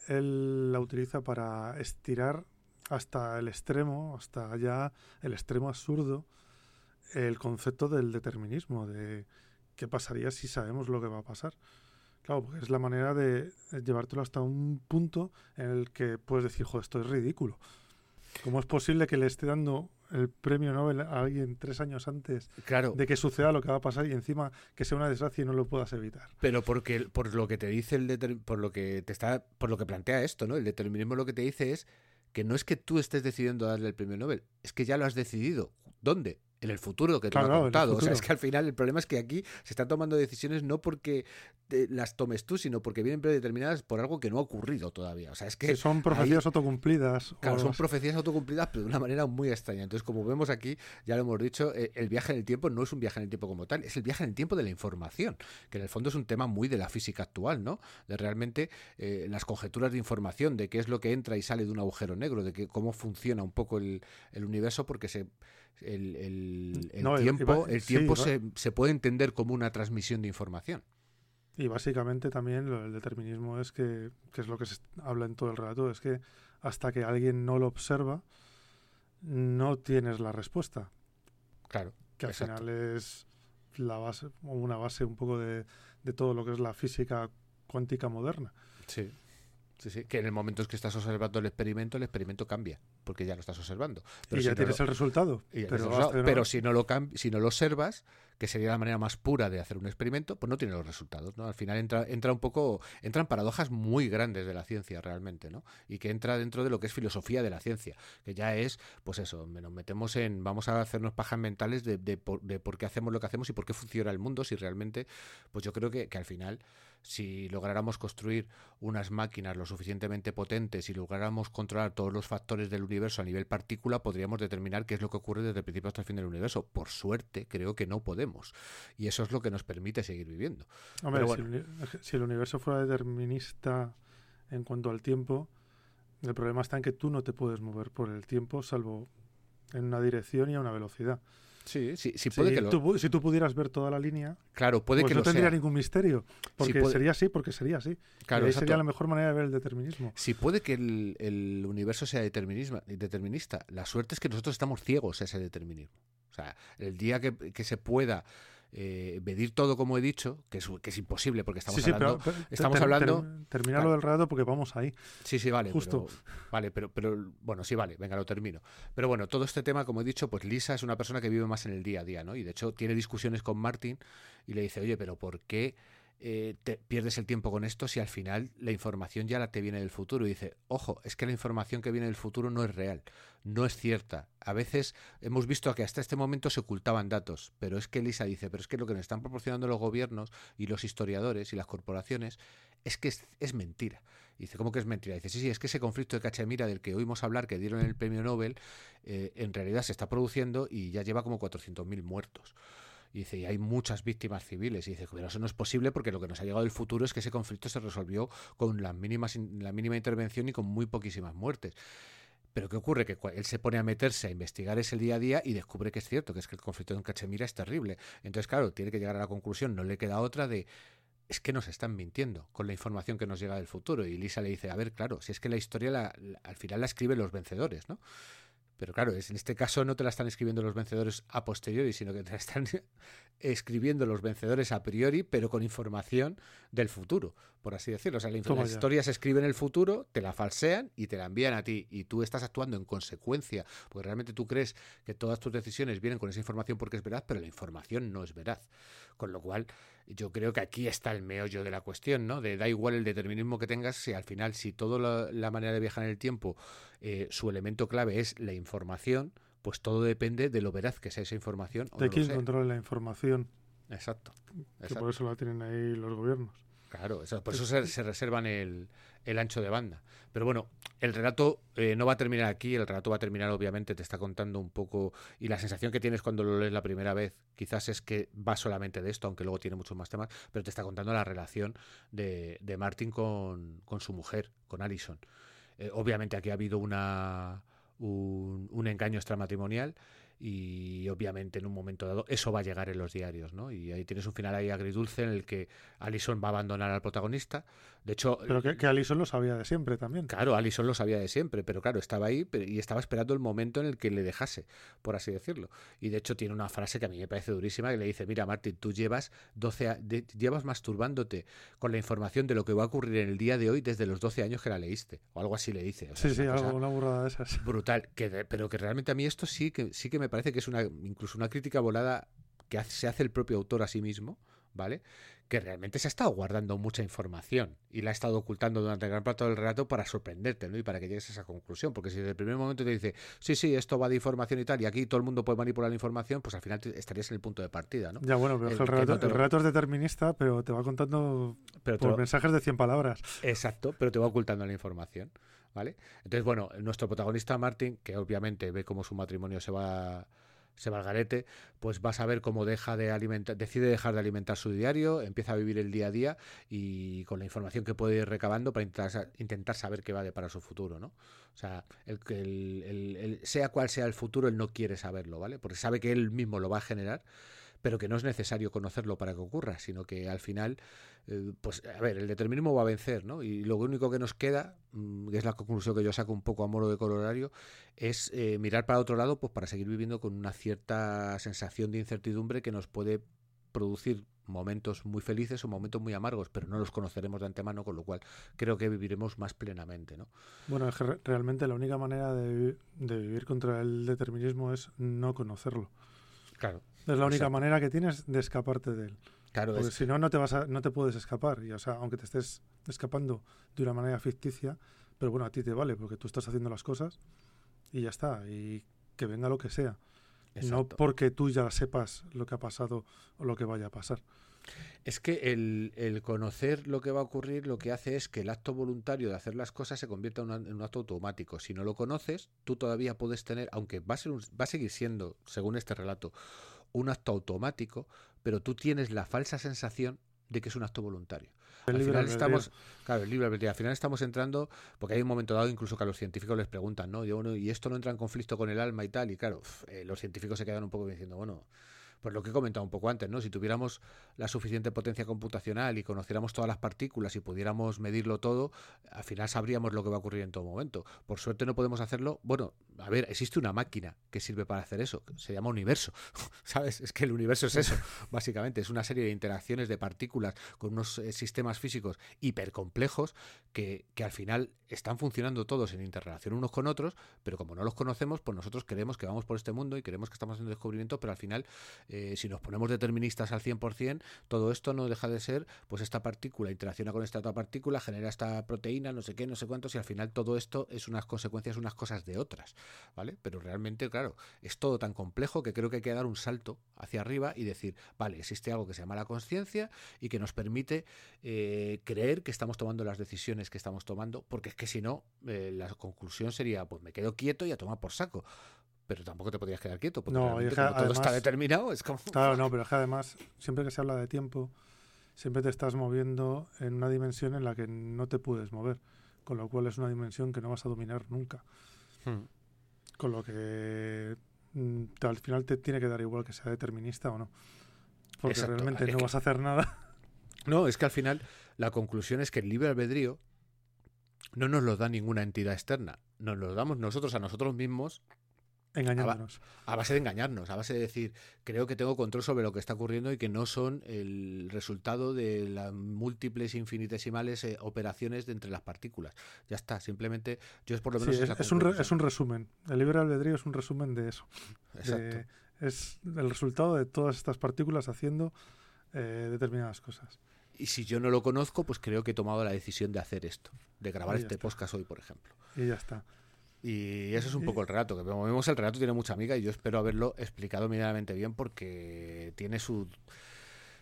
él la utiliza para estirar hasta el extremo, hasta allá el extremo absurdo, el concepto del determinismo, de qué pasaría si sabemos lo que va a pasar. Claro, porque es la manera de llevártelo hasta un punto en el que puedes decir, joder, esto es ridículo. ¿Cómo es posible que le esté dando el premio Nobel a alguien tres años antes Claro, de que suceda lo que va a pasar y encima que sea una desgracia y no lo puedas evitar. pero porque por lo que te dice el por lo que te está por lo que plantea esto, ¿no? El determinismo lo que te dice es que no es que tú estés decidiendo darle el premio Nobel, es que ya lo has decidido. ¿Dónde? En el futuro que te Claro, lo ha en el contado. O sea, es que al final el problema es que aquí se están tomando decisiones no porque te- las tomes tú, sino porque vienen predeterminadas por algo que no ha ocurrido todavía. O sea, es que Si son profecías autocumplidas. o Claro, son profecías autocumplidas, pero de una manera muy extraña. Entonces, como vemos aquí, ya lo hemos dicho, eh, el viaje en el tiempo no es un viaje en el tiempo como tal, es el viaje en el tiempo de la información, que en el fondo es un tema muy de la física actual, ¿no? De realmente eh, las conjeturas de información, de qué es lo que entra y sale de un agujero negro, de que, cómo funciona un poco el, el universo, porque se, el, el- el No, y tiempo, el tiempo se, se puede entender como una transmisión de información. Y básicamente también lo del determinismo es que, que es lo que se habla en todo el relato, es que hasta que alguien no lo observa, no tienes la respuesta. Claro. Que al Exacto. final es la base, una base un poco de, de todo lo que es la física cuántica moderna. Sí. Sí, sí. Que en el momento en que estás observando el experimento, el experimento cambia, porque ya lo estás observando. Pero y si ya no tienes lo- el resultado. Pero no- pero si no lo si no lo observas, que sería la manera más pura de hacer un experimento, pues no tiene los resultados, ¿no? Al final entra, entra un poco, entran paradojas muy grandes de la ciencia realmente, ¿no? Y que entra dentro de lo que es filosofía de la ciencia, que ya es, pues eso, nos metemos en, vamos a hacernos pajas mentales de, de por, de por qué hacemos lo que hacemos y por qué funciona el mundo, si realmente, pues yo creo que, que al final, si lográramos construir unas máquinas lo suficientemente potentes y lográramos controlar todos los factores del universo a nivel partícula, podríamos determinar qué es lo que ocurre desde el principio hasta el fin del universo. Por suerte, creo que no podemos. Y eso es lo que nos permite seguir viviendo. Hombre, si, el, si el universo fuera determinista en cuanto al tiempo, el problema está en que tú no te puedes mover por el tiempo salvo en una dirección y a una velocidad. Sí, sí, sí Si, puede que lo... tú, pu- si tú pudieras ver toda la línea, Claro, puede pues que no lo tendría sea. ningún misterio. Porque puede- sería así, porque sería así. Claro, y ahí exacto. sería la mejor manera de ver el determinismo. Si puede que el, el universo sea determinista, la suerte es que nosotros estamos ciegos a ese determinismo. O sea, el día que, que se pueda eh, medir todo como he dicho, que es, que es imposible porque estamos sí, sí, hablando... pero, pero estamos ter- hablando- ter- termina claro. lo del relato porque vamos ahí. Sí, sí, vale. Justo. Pero, vale, pero, pero bueno, sí, vale, venga, lo termino. Pero bueno, todo este tema, como he dicho, pues Lisa es una persona que vive más en el día a día, ¿no? Y de hecho tiene discusiones con Martin y le dice, oye, pero ¿por qué eh, te pierdes el tiempo con esto si al final la información ya la te viene del futuro? Y dice, ojo, es que la información que viene del futuro no es real, no es cierta. A veces hemos visto que hasta este momento se ocultaban datos, pero es que Lisa dice, pero es que lo que nos están proporcionando los gobiernos y los historiadores y las corporaciones es que es, es mentira. Y dice, ¿cómo que es mentira? Dice, sí, sí, es que ese conflicto de Cachemira del que oímos hablar, que dieron el premio Nobel, eh, en realidad se está produciendo y ya lleva como 400.000 muertos. Y dice, y hay muchas víctimas civiles. Y dice, pero eso no es posible porque lo que nos ha llegado del futuro es que ese conflicto se resolvió con las mínimas, in- la mínima intervención y con muy poquísimas muertes. Pero ¿qué ocurre? Que él se pone a meterse a investigar ese día a día y descubre que es cierto, que es que el conflicto en Cachemira es terrible. Entonces, claro, tiene que llegar a la conclusión, no le queda otra de, es que nos están mintiendo con la información que nos llega del futuro. Y Lisa le dice, a ver, claro, si es que la historia la- la- al final la escriben los vencedores, ¿no? Pero claro, es, en este caso no te la están escribiendo los vencedores a posteriori, sino que te la están escribiendo los vencedores a priori, pero con información del futuro, por así decirlo. O sea, la, la historia se escribe en el futuro, te la falsean y te la envían a ti. Y tú estás actuando en consecuencia, porque realmente tú crees que todas tus decisiones vienen con esa información porque es verdad, pero la información no es veraz. Con lo cual, yo creo que aquí está el meollo de la cuestión, ¿no? De da igual el determinismo que tengas, si al final, si toda la, la manera de viajar en el tiempo, eh, su elemento clave es la información, pues todo depende de lo veraz que sea esa información. O de no quién controla la información, Exacto. que exacto. por eso la tienen ahí los gobiernos. Claro, eso- por eso se, se reservan el, el ancho de banda. Pero bueno, el relato eh, no va a terminar aquí, el relato va a terminar, obviamente, te está contando un poco, y la sensación que tienes cuando lo lees la primera vez, quizás es que va solamente de esto, aunque luego tiene muchos más temas, pero te está contando la relación de, de Martin con, con su mujer, con Alison. Eh, obviamente aquí ha habido una, un, un engaño extramatrimonial y obviamente en un momento dado eso va a llegar en los diarios, ¿no? Y ahí tienes un final ahí agridulce en el que Alison va a abandonar al protagonista, De hecho, Pero que, que Alison lo sabía de siempre también. Claro, Alison lo sabía de siempre, pero claro, estaba ahí y estaba esperando el momento en el que le dejase, por así decirlo. Y de hecho tiene una frase que a mí me parece durísima, que le dice, mira Martín, tú llevas 12 a- de- llevas masturbándote con la información de lo que va a ocurrir en el día de hoy desde los 12 años que la leíste, o algo así le dice. O sea, Sí, sí, algo, una burrada de esas. brutal, que de- pero que realmente a mí esto sí que sí que me parece que es una incluso una crítica volada que se hace el propio autor a sí mismo, ¿vale? Que realmente se ha estado guardando mucha información y la ha estado ocultando durante gran parte del relato para sorprenderte, ¿no? Y para que llegues a esa conclusión, porque si desde el primer momento te dice, sí, sí, esto va de información y tal, y aquí todo el mundo puede manipular la información, pues al final te- estarías en el punto de partida, ¿no? Ya, bueno, pero El es que el relato, no el relato es determinista, pero te va contando Pero por lo- mensajes de 100 palabras. Exacto, pero te va ocultando la información, ¿vale? Entonces, bueno, nuestro protagonista Martin, que obviamente ve cómo su matrimonio se va se va al garete, pues vas a ver cómo deja de alimentar, decide dejar de alimentar su diario, empieza a vivir el día a día y con la información que puede ir recabando para intentar, sa- intentar saber qué va de para su futuro, ¿no? O sea, el, el- el- el- sea cual sea el futuro, él no quiere saberlo, ¿vale? Porque sabe que él mismo lo va a generar, pero que no es necesario conocerlo para que ocurra, sino que al final eh, pues a ver, el determinismo va a vencer, ¿no? Y lo único que nos queda, mm, que es la conclusión que yo saco un poco a modo de colorario, es eh, mirar para otro lado, pues para seguir viviendo con una cierta sensación de incertidumbre que nos puede producir momentos muy felices o momentos muy amargos, pero no los conoceremos de antemano, con lo cual creo que viviremos más plenamente, ¿no? Bueno, es que re- realmente la única manera de, de vivir contra el determinismo es no conocerlo. Claro. Es la única Exacto. manera que tienes de escaparte de él. Claro, Porque es- si no, no te, vas a- no te puedes escapar. Y, o sea, aunque te estés escapando de una manera ficticia, pero bueno, a ti te vale porque tú estás haciendo las cosas y ya está. Y que venga lo que sea. No porque tú ya sepas lo que ha pasado o lo que vaya a pasar. Es que el, el conocer lo que va a ocurrir lo que hace es que el acto voluntario de hacer las cosas se convierta en, una- en un acto automático. Si no lo conoces, tú todavía puedes tener, aunque va a, ser un- va a seguir siendo, según este relato, un acto automático, pero tú tienes la falsa sensación de que es un acto voluntario. El al final estamos, claro, el libre. Al final estamos entrando, porque hay un momento dado incluso que a los científicos les preguntan, ¿no? Y, bueno, y esto no entra en conflicto con el alma y tal, y claro, eh, los científicos se quedan un poco diciendo, bueno, pues lo que he comentado un poco antes, ¿no? Si tuviéramos la suficiente potencia computacional y conociéramos todas las partículas y pudiéramos medirlo todo, al final sabríamos lo que va a ocurrir en todo momento. Por suerte no podemos hacerlo. Bueno, a ver, existe una máquina que sirve para hacer eso, se llama universo, ¿sabes? Es que el universo es eso, básicamente, es una serie de interacciones de partículas con unos eh, sistemas físicos hipercomplejos que, que al final están funcionando todos en interrelación unos con otros, pero como no los conocemos, pues nosotros creemos que vamos por este mundo y creemos que estamos haciendo descubrimientos, pero al final eh, si nos ponemos deterministas al 100%, todo esto no deja de ser, pues esta partícula interacciona con esta otra partícula, genera esta proteína, no sé qué, no sé cuántos, y al final todo esto es unas consecuencias, unas cosas de otras, ¿vale? Pero realmente, claro, es todo tan complejo que creo que hay que dar un salto hacia arriba y decir, vale, existe algo que se llama la conciencia y que nos permite eh, creer que estamos tomando las decisiones que estamos tomando, porque es que si no, eh, la conclusión sería, pues me quedo quieto y a tomar por saco. Pero tampoco te podías quedar quieto, porque No, es que como todo está determinado, es como... Claro, no, pero es que además, siempre que se habla de tiempo, siempre te estás moviendo en una dimensión en la que no te puedes mover. Con lo cual es una dimensión que no vas a dominar nunca. Hmm. Con lo que mm, al final te tiene que dar igual que sea determinista o no. Porque Exacto, realmente es no que- vas a hacer nada. No, es que al final la conclusión es que el libre albedrío no nos lo da ninguna entidad externa, nos lo damos nosotros a nosotros mismos engañándonos. a base de engañarnos, a base de decir, creo que tengo control sobre lo que está ocurriendo y que no son el resultado de las múltiples infinitesimales eh, operaciones de entre las partículas. Ya está, simplemente yo es por lo Sí, menos es, un re- es un resumen. El libre albedrío es un resumen de eso. Exacto. de- es el resultado de todas estas partículas haciendo eh, determinadas cosas. Y si yo no lo conozco, pues creo que he tomado la decisión de hacer esto, de grabar este está. podcast hoy, por ejemplo. Y ya está. Y eso es un poco el relato, que como vemos el relato tiene mucha amiga y yo espero haberlo explicado medianamente bien porque tiene su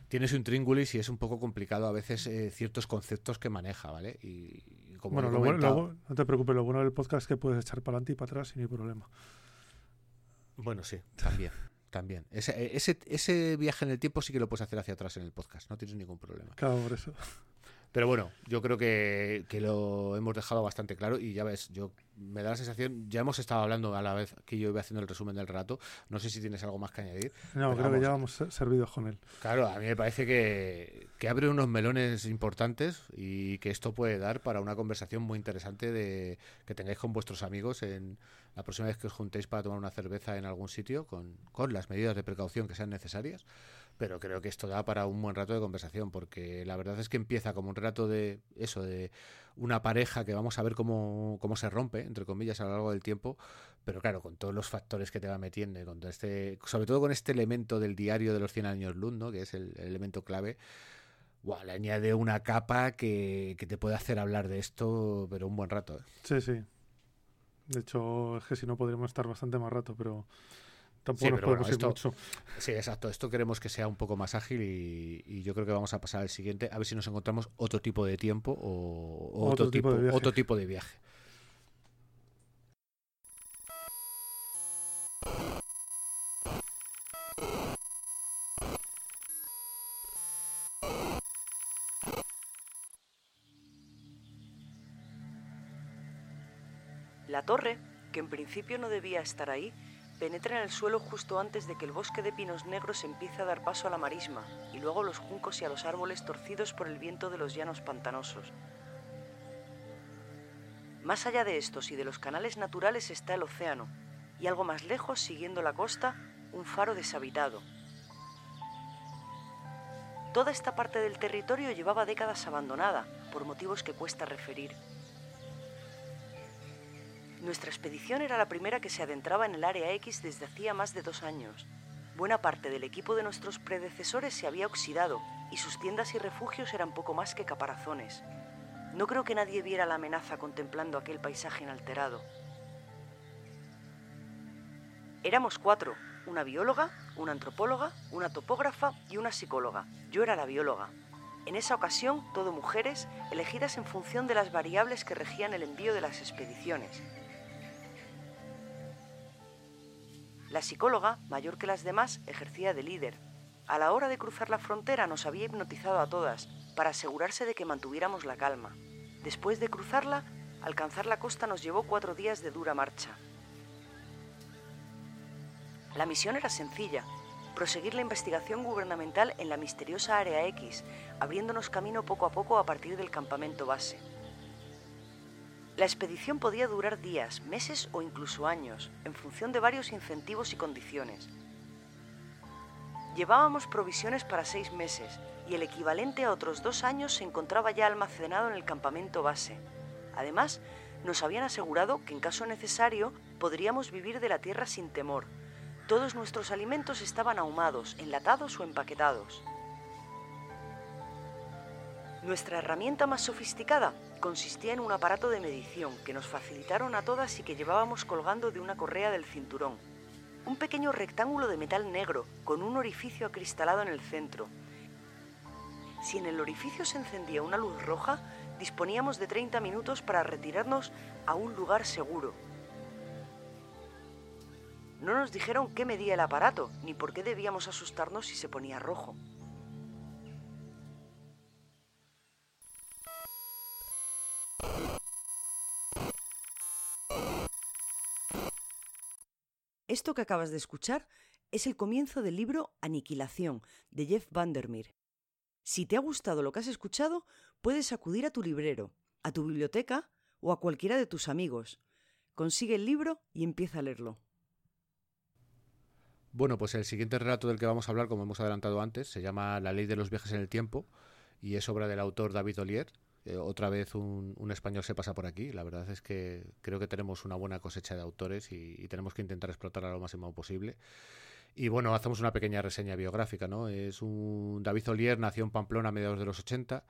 tiene su intríngulis y es un poco complicado a veces eh, ciertos conceptos que maneja, ¿vale? Y, y como bueno, lo lo no te preocupes, lo bueno del podcast es que puedes echar para adelante y para atrás sin ningún problema. bueno, sí, también, también. Ese, ese, ese viaje en el tiempo sí que lo puedes hacer hacia atrás en el podcast, no tienes ningún problema. Claro, por eso. Pero bueno, yo creo que, que lo hemos dejado bastante claro y ya ves, yo me da la sensación, ya hemos estado hablando a la vez que yo iba haciendo el resumen del relato, no sé si tienes algo más que añadir. No, creo que ya vamos ser- servidos con él. Claro, a mí me parece que, que abre unos melones importantes y que esto puede dar para una conversación muy interesante de que tengáis con vuestros amigos en la próxima vez que os juntéis para tomar una cerveza en algún sitio con, con las medidas de precaución que sean necesarias pero creo que esto da para un buen rato de conversación, porque la verdad es que empieza como un rato de eso, de una pareja que vamos a ver cómo, cómo se rompe, entre comillas, a lo largo del tiempo, pero claro, con todos los factores que te va metiendo, con este, sobre todo con este elemento del diario de los 100 años luz, ¿no? que es el, elemento clave, le añade una capa que, que, te puede hacer hablar de esto, pero un buen rato. ¿eh? Sí, sí. De hecho, es que si no podríamos estar bastante más rato, pero Tampoco nos podemos ir mucho. Sí, exacto. Esto queremos que sea un poco más ágil y, yo creo que vamos a pasar al siguiente a ver si nos encontramos otro tipo de tiempo o, otro, tipo, de otro tipo de viaje. La torre, que en principio no debía estar ahí, penetra en el suelo justo antes de que el bosque de pinos negros empiece a dar paso a la marisma y luego a los juncos y a los árboles torcidos por el viento de los llanos pantanosos. Más allá de estos y de los canales naturales está el océano, y algo más lejos, siguiendo la costa, un faro deshabitado. Toda esta parte del territorio llevaba décadas abandonada, por motivos que cuesta referir. Nuestra expedición era la primera que se adentraba en el Área X desde hacía más de dos años. Buena parte del equipo de nuestros predecesores se había oxidado y sus tiendas y refugios eran poco más que caparazones. No creo que nadie viera la amenaza contemplando aquel paisaje inalterado. Éramos cuatro, una bióloga, una antropóloga, una topógrafa y una psicóloga. Yo era la bióloga. En esa ocasión, todo mujeres, elegidas en función de las variables que regían el envío de las expediciones, La psicóloga, mayor que las demás, ejercía de líder. A la hora de cruzar la frontera nos había hipnotizado a todas para asegurarse de que mantuviéramos la calma. Después de cruzarla, alcanzar la costa nos llevó cuatro días de dura marcha. La misión era sencilla, proseguir la investigación gubernamental en la misteriosa Área X, abriéndonos camino poco a poco a partir del campamento base. La expedición podía durar días, meses o incluso años, en función de varios incentivos y condiciones. Llevábamos provisiones para seis meses y el equivalente a otros dos años se encontraba ya almacenado en el campamento base. Además, nos habían asegurado que en caso necesario podríamos vivir de la tierra sin temor. Todos nuestros alimentos estaban ahumados, enlatados o empaquetados. Nuestra herramienta más sofisticada consistía en un aparato de medición que nos facilitaron a todas y que llevábamos colgando de una correa del cinturón. Un pequeño rectángulo de metal negro con un orificio acristalado en el centro. Si en el orificio se encendía una luz roja, disponíamos de 30 minutos para retirarnos a un lugar seguro. No nos dijeron qué medía el aparato, ni por qué debíamos asustarnos si se ponía rojo. Esto que acabas de escuchar es el comienzo del libro Aniquilación de Jeff Vandermeer. Si te ha gustado lo que has escuchado, puedes acudir a tu librero, a tu biblioteca o a cualquiera de tus amigos. Consigue el libro y empieza a leerlo. Bueno, pues el siguiente relato del que vamos a hablar, como hemos adelantado antes, se llama La ley de los viajes en el tiempo y es obra del autor David Ollier, eh, otra vez un, español se pasa por aquí. La verdad es que creo que tenemos una buena cosecha de autores y, tenemos que intentar explotarla lo máximo posible. Y bueno, hacemos una pequeña reseña biográfica, ¿no? Es un David Olier, nació en Pamplona a mediados de los 80.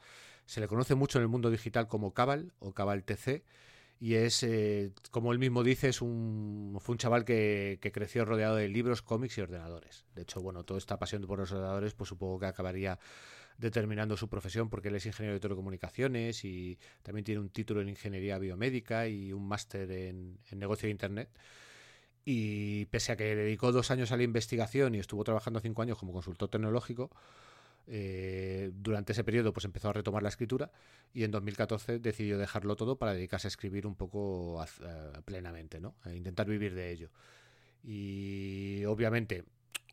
Se le conoce mucho en el mundo digital como Cabal o Cabal TC. Y es, eh, como él mismo dice, es un, fue un chaval que, que, creció rodeado de libros, cómics y ordenadores. De hecho, bueno, toda esta pasión por los ordenadores, pues supongo que acabaría determinando su profesión porque él es ingeniero de telecomunicaciones y también tiene un título en ingeniería biomédica y un máster en, negocio de Internet. Y pese a que dedicó dos años a la investigación y estuvo trabajando cinco años como consultor tecnológico, eh, durante ese periodo pues empezó a retomar la escritura y en 2014 decidió dejarlo todo para dedicarse a escribir un poco plenamente, ¿no? A intentar vivir de ello. Y obviamente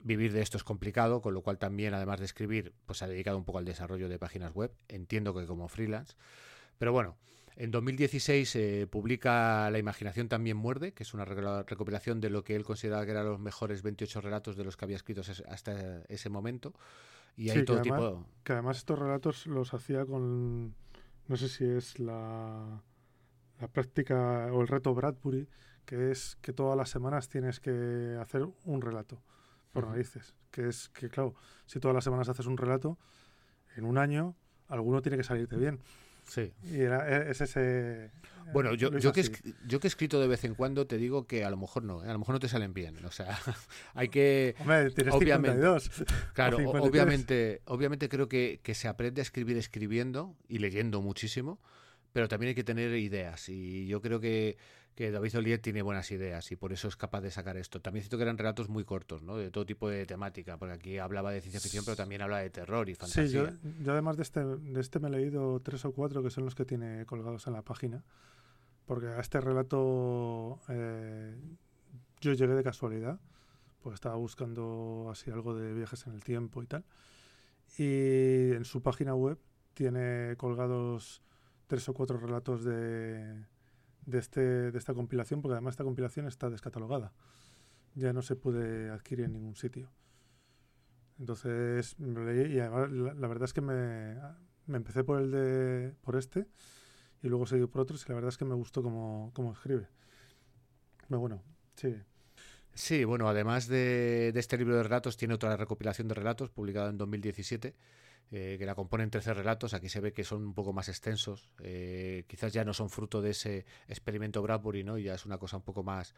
Vivir de esto es complicado, con lo cual también, además de escribir, pues se ha dedicado un poco al desarrollo de páginas web. Entiendo que como freelance. Pero bueno, en 2016 eh, publica La imaginación también muerde, que es una recopilación de lo que él consideraba que eran los mejores 28 relatos de los que había escrito hasta ese momento. Y hay todo que tipo. Además, que además estos relatos los hacía con. No sé si es la, la práctica o el reto Bradbury, que es que todas las semanas tienes que hacer un relato por narices. Que es que, claro, si todas las semanas haces un relato, en un año alguno tiene que salirte bien. Sí. Y era, e, es ese. Bueno, yo, yo, que, yo que he escrito de vez en cuando te digo que a lo mejor no, ¿eh? a lo mejor no te salen bien. O sea, hay que. Hombre, tienes obviamente, 52. Claro, obviamente, obviamente creo que, que se aprende a escribir escribiendo y leyendo muchísimo, pero también hay que tener ideas. Y yo creo que que David Oliet tiene buenas ideas y por eso es capaz de sacar esto. También siento que eran relatos muy cortos, ¿no? De todo tipo de temática, porque aquí hablaba de ciencia ficción, pero también habla de terror y fantasía. Sí, yo, además de este, de este me he leído tres o cuatro que son los que tiene colgados en la página, porque a este relato eh, yo llegué de casualidad, pues estaba buscando así algo de viajes en el tiempo y tal, y en su página web tiene colgados tres o cuatro relatos de de, este, de esta compilación, porque además esta compilación está descatalogada. Ya no se puede adquirir en ningún sitio. Entonces me leí y además la, verdad es que me, me, empecé por el de por este y luego seguí por otros y la verdad es que me gustó como, como escribe. Pero bueno, sí. Sí, bueno, además de, de, este libro de relatos, tiene otra recopilación de relatos publicada en 2017 eh, que la componen 13 relatos. Aquí se ve que son un poco más extensos. Eh, quizás ya no son fruto de ese experimento Bradbury, ¿no? Ya es una cosa un poco más,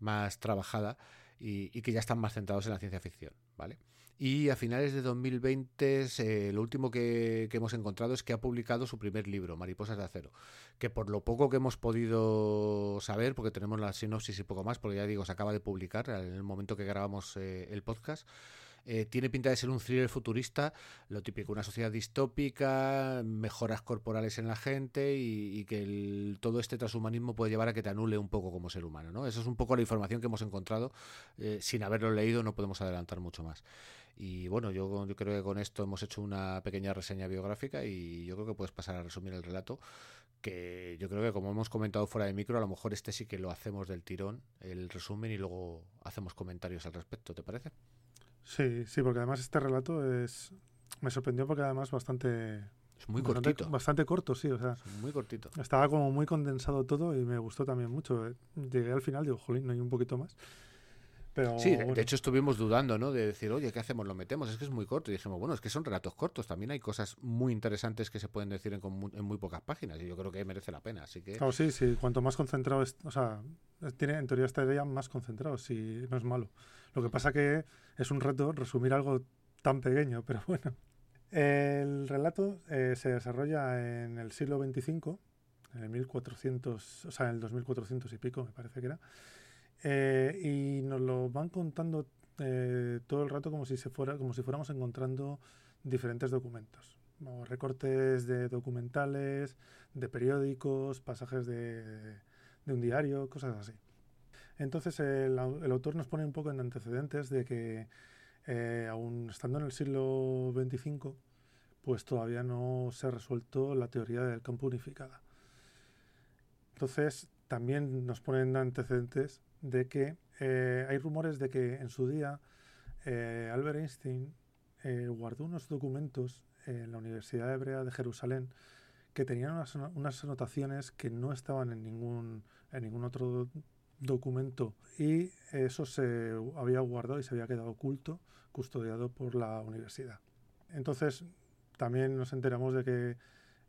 más trabajada y, que ya están más centrados en la ciencia ficción, ¿vale? Y a finales de 2020, eh, lo último que, que, hemos encontrado es que ha publicado su primer libro, Mariposas de Acero, que por lo poco que hemos podido saber, porque tenemos la sinopsis y poco más, porque ya digo, se acaba de publicar en el momento que grabamos el podcast, eh, tiene pinta de ser un thriller futurista, lo típico, una sociedad distópica, mejoras corporales en la gente y, que todo este transhumanismo puede llevar a que te anule un poco como ser humano. ¿no? Eso es un poco la información que hemos encontrado. Eh, sin haberlo leído no podemos adelantar mucho más. Y bueno, yo, yo creo que con esto hemos hecho una pequeña reseña biográfica y yo creo que puedes pasar a resumir el relato que yo creo que como hemos comentado fuera de micro, a lo mejor este sí que lo hacemos del tirón, el resumen y luego hacemos comentarios al respecto, ¿te parece? Sí, sí, porque además este relato es me sorprendió porque además bastante es muy bastante, cortito. Bastante corto, sí, o sea, muy cortito. Estaba como muy condensado todo y me gustó también mucho. Llegué al final, digo, jolín, no hay un poquito más. Pero, sí, de, hecho estuvimos dudando, ¿no? De decir, oye, ¿qué hacemos? ¿Lo metemos? Es que es muy corto. Y dijimos, bueno, es que son relatos cortos. También hay cosas muy interesantes que se pueden decir en, en muy pocas páginas. Y yo creo que merece la pena. Así que. Claro, sí, sí. Cuanto más concentrado, es, o sea, tiene, en teoría estaría más concentrado, si no es malo. Lo que pasa que es un reto resumir algo tan pequeño, pero bueno. El relato eh, se desarrolla en el siglo XXV, en el 1400, o sea, en el 2400 y pico, me parece que era. Eh, y nos lo van contando eh, todo el rato como si, se fuera, como si fuéramos encontrando diferentes documentos. recortes de documentales, de periódicos, pasajes de, de un diario, cosas así. Entonces el, el, autor nos pone un poco en antecedentes de que eh, aún estando en el siglo XXV, pues todavía no se ha resuelto la teoría del campo unificada. Entonces también nos ponen antecedentes de que eh, hay rumores de que en su día eh, Albert Einstein guardó unos documentos en la Universidad Hebrea de Jerusalén que tenían unas, unas anotaciones que no estaban en ningún, en ningún otro documento y eso se había guardado y se había quedado oculto, custodiado por la universidad. Entonces, también nos enteramos de que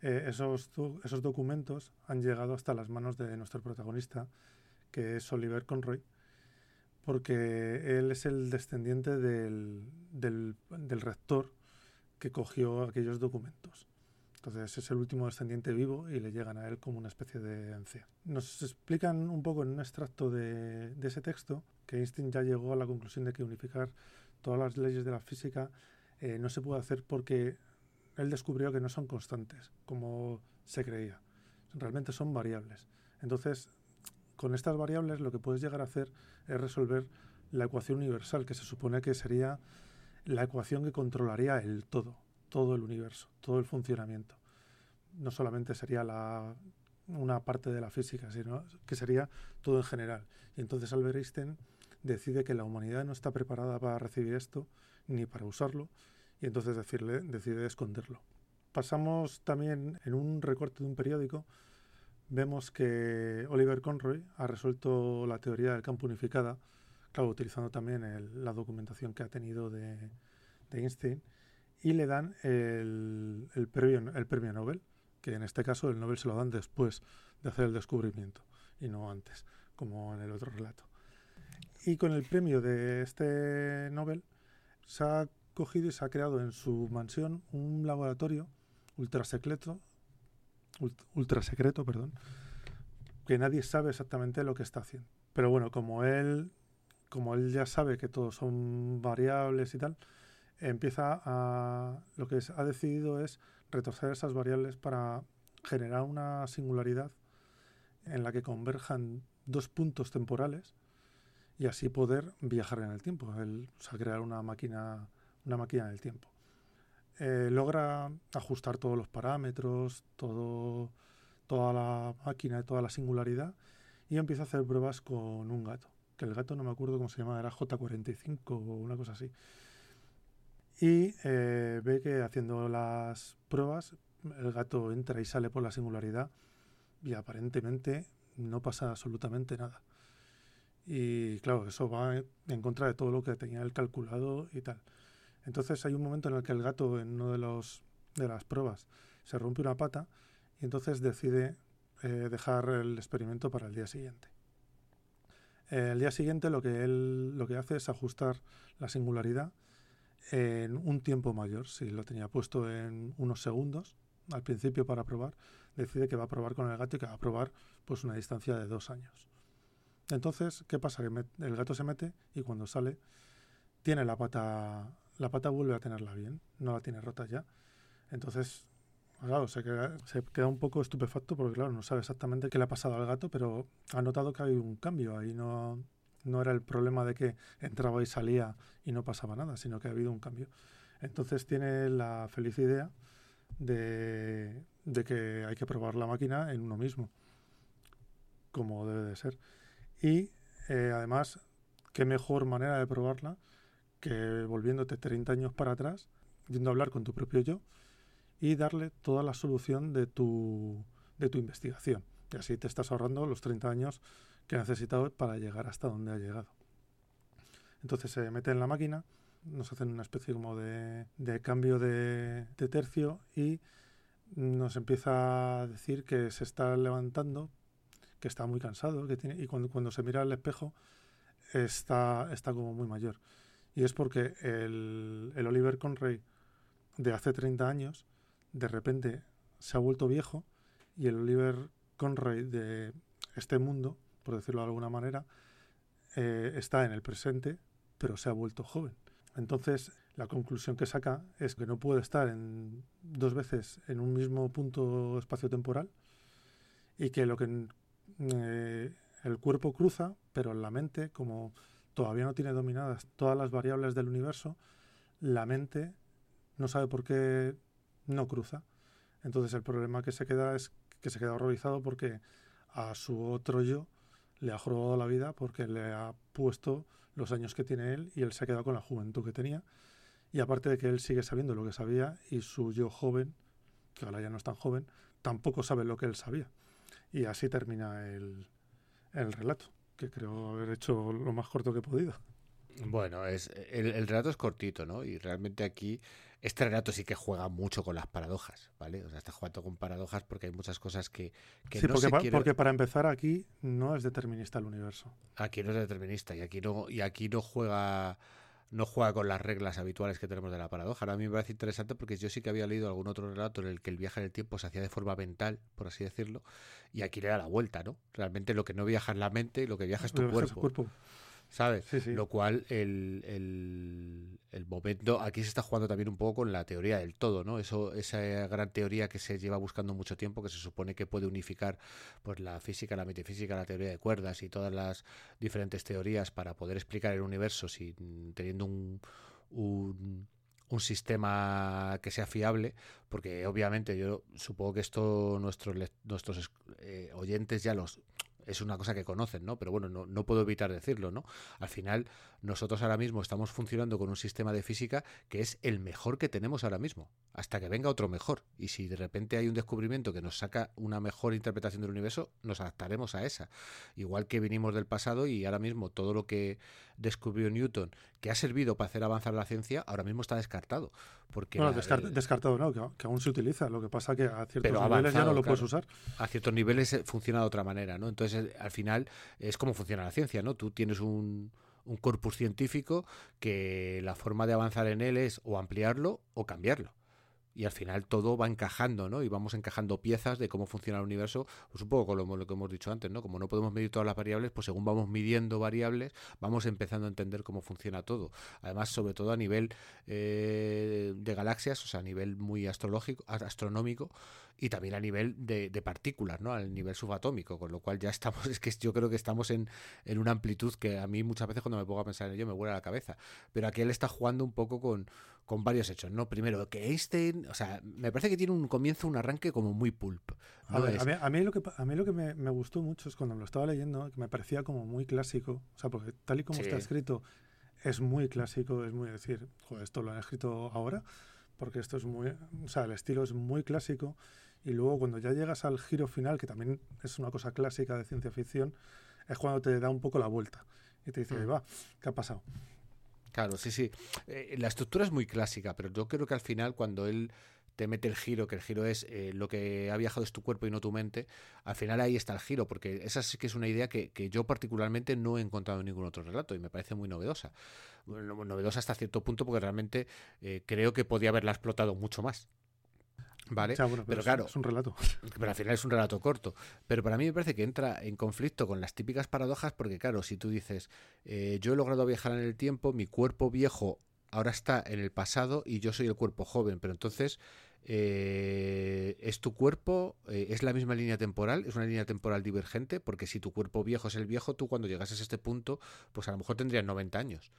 eh, esos, esos documentos han llegado hasta las manos de nuestro protagonista, que es Oliver Conroy, porque él es el descendiente del, del, del rector que cogió aquellos documentos. Entonces es el último descendiente vivo y le llegan a él como una especie de anciano. Nos explican un poco en un extracto de, ese texto que Einstein ya llegó a la conclusión de que unificar todas las leyes de la física eh, no se puede hacer porque él descubrió que no son constantes, como se creía. Realmente son variables. Entonces, con estas variables lo que puedes llegar a hacer es resolver la ecuación universal, que se supone que sería la ecuación que controlaría el todo, todo el universo, todo el funcionamiento. No solamente sería la, una parte de la física, sino que sería todo en general. Y entonces Albert Einstein decide que la humanidad no está preparada para recibir esto ni para usarlo, y entonces decirle, decide esconderlo. Pasamos también en un recorte de un periódico, vemos que Oliver Conroy ha resuelto la teoría del campo unificada, claro, utilizando también la documentación que ha tenido de, Einstein, y le dan el, premio, el premio Nobel, que en este caso el Nobel se lo dan después de hacer el descubrimiento y no antes, como en el otro relato. Y con el premio de este Nobel se ha cogido y se ha creado en su mansión un laboratorio ultra secreto, ultra secreto, perdón, que nadie sabe exactamente lo que está haciendo. Pero bueno, como él como él ya sabe que todos son variables y tal, empieza a. Lo que ha decidido es retorcer esas variables para generar una singularidad en la que converjan dos puntos temporales y así poder viajar en el tiempo, el, o sea, crear una máquina, una máquina del tiempo. Eh, logra ajustar todos los parámetros, toda la máquina toda la singularidad y empieza a hacer pruebas con un gato que el gato no me acuerdo cómo se llama, era J45 o una cosa así. Y eh, ve que haciendo las pruebas, el gato entra y sale por la singularidad y aparentemente no pasa absolutamente nada. Y claro, eso va en contra de todo lo que tenía él calculado y tal. Entonces hay un momento en el que el gato en uno de los de las pruebas se rompe una pata y entonces decide eh, dejar el experimento para el día siguiente. Eh, el día siguiente lo que él lo que hace es ajustar la singularidad en un tiempo mayor. Si lo tenía puesto en unos segundos al principio para probar, decide que va a probar con el gato y que va a probar pues una distancia de dos años. Entonces, ¿qué pasa? Que el gato se mete y cuando sale tiene la pata, la pata vuelve a tenerla bien, no la tiene rota ya. Entonces Claro, se queda, un poco estupefacto porque, claro, no sabe exactamente qué le ha pasado al gato, pero ha notado que hay un cambio. Ahí no, no era el problema de que entraba y salía y no pasaba nada, sino que ha habido un cambio. Entonces tiene la feliz idea de, de que hay que probar la máquina en uno mismo, como debe de ser. Y eh, además, qué mejor manera de probarla que volviéndote 30 años para atrás, yendo a hablar con tu propio yo y darle toda la solución de tu, de tu investigación. Y así te estás ahorrando los 30 años que ha necesitado para llegar hasta donde ha llegado. Entonces se mete en la máquina, nos hacen una especie como de, de cambio de, de, tercio y nos empieza a decir que se está levantando, que está muy cansado, que tiene, y cuando, cuando se mira al espejo está, está como muy mayor. Y es porque el, el Oliver Conray de hace 30 años de repente se ha vuelto viejo y el Oliver Conroy de este mundo, por decirlo de alguna manera, eh, está en el presente, pero se ha vuelto joven. Entonces, la conclusión que saca es que no puede estar en, dos veces en un mismo punto espacio-temporal y que lo que eh, el cuerpo cruza, pero la mente, como todavía no tiene dominadas todas las variables del universo, la mente no sabe por qué no cruza. Entonces el problema que se queda es que se queda horrorizado porque a su otro yo le ha jorobado la vida porque le ha puesto los años que tiene él y él se ha quedado con la juventud que tenía. Y aparte de que él sigue sabiendo lo que sabía y su yo joven, que ahora ya no es tan joven, tampoco sabe lo que él sabía. Y así termina el, el relato, que creo haber hecho lo más corto que he podido. Bueno, es el, el, relato es cortito, ¿no? Y realmente aquí este relato sí que juega mucho con las paradojas, ¿vale? O sea, está jugando con paradojas porque hay muchas cosas que, que sí, porque, porque para empezar aquí no es determinista el universo. Aquí no es determinista y aquí no y aquí no juega no juega con las reglas habituales que tenemos de la paradoja. Ahora a mí me parece interesante porque yo sí que había leído algún otro relato en el que el viaje en el tiempo se hacía de forma mental, por así decirlo, y aquí le da la vuelta, ¿no? Realmente lo que no viaja es la mente y lo que viaja es tu cuerpo. ¿Sabes? Lo cual el, el, momento, aquí se está jugando también un poco con la teoría del todo, ¿no? Eso, esa gran teoría que se lleva buscando mucho tiempo, que se supone que puede unificar pues la física, la metafísica, la teoría de cuerdas y todas las diferentes teorías para poder explicar el universo sin teniendo un, un un sistema que sea fiable, porque obviamente yo supongo que esto nuestros nuestros eh, oyentes ya los es una cosa que conocen, ¿no? Pero bueno, no, no, puedo evitar decirlo, ¿no? Al final, nosotros ahora mismo estamos funcionando con un sistema de física que es el mejor que tenemos ahora mismo, hasta que venga otro mejor. Y si de repente hay un descubrimiento que nos saca una mejor interpretación del universo, nos adaptaremos a esa. Igual que vinimos del pasado y ahora mismo todo lo que descubrió Newton, que ha servido para hacer avanzar la ciencia, ahora mismo está descartado. Porque bueno, descartado no, que, aún se utiliza. Lo que pasa que a ciertos niveles ya no lo puedes usar. A ciertos niveles eh, funciona de otra manera, ¿no? Entonces, eh, al final, es como funciona la ciencia, ¿no? Tú tienes un, un corpus científico que la forma de avanzar en él es o ampliarlo o cambiarlo y al final todo va encajando, ¿no? Y vamos encajando piezas de cómo funciona el universo, pues un poco con lo, que hemos dicho antes, ¿no? Como no podemos medir todas las variables, pues según vamos midiendo variables, vamos empezando a entender cómo funciona todo. Además, sobre todo a nivel eh, de galaxias, o sea, a nivel muy astrológico, astronómico, y también a nivel de, partículas, ¿no? Al nivel subatómico, con lo cual ya estamos, es que yo creo que estamos en, en una amplitud que a mí muchas veces cuando me pongo a pensar en ello me vuela la cabeza. Pero aquí él está jugando un poco con, con varios hechos, ¿no? Primero, que Einstein, o sea, me parece que tiene un comienzo, un arranque como muy pulp. A, mí, lo que, a mí lo que me, gustó mucho es cuando me lo estaba leyendo, que me parecía como muy clásico, o sea, porque tal y como está escrito, es muy clásico, es muy decir, joder, esto lo han escrito ahora, porque esto es muy, o sea, el estilo es muy clásico, y luego cuando ya llegas al giro final, que también es una cosa clásica de ciencia ficción, es cuando te da un poco la vuelta y te dice, mm. va, ¿qué ha pasado? Claro, sí, sí. Eh, la estructura es muy clásica, pero yo creo que al final cuando él te mete el giro, que el giro es eh, lo que ha viajado es tu cuerpo y no tu mente, al final ahí está el giro, porque esa sí que es una idea que, yo particularmente no he encontrado en ningún otro relato y me parece muy novedosa. novedosa hasta cierto punto porque realmente eh, creo que podía haberla explotado mucho más. ¿Vale? pero, claro, es un relato. Pero al final es un relato corto. Pero para mí me parece que entra en conflicto con las típicas paradojas, porque claro, si tú dices, eh, yo he logrado viajar en el tiempo, mi cuerpo viejo ahora está en el pasado y yo soy el cuerpo joven, pero entonces eh, es tu cuerpo, eh, es la misma línea temporal, es una línea temporal divergente, porque si tu cuerpo viejo es el viejo, tú cuando llegases a este punto, pues a lo mejor tendrías 90 años.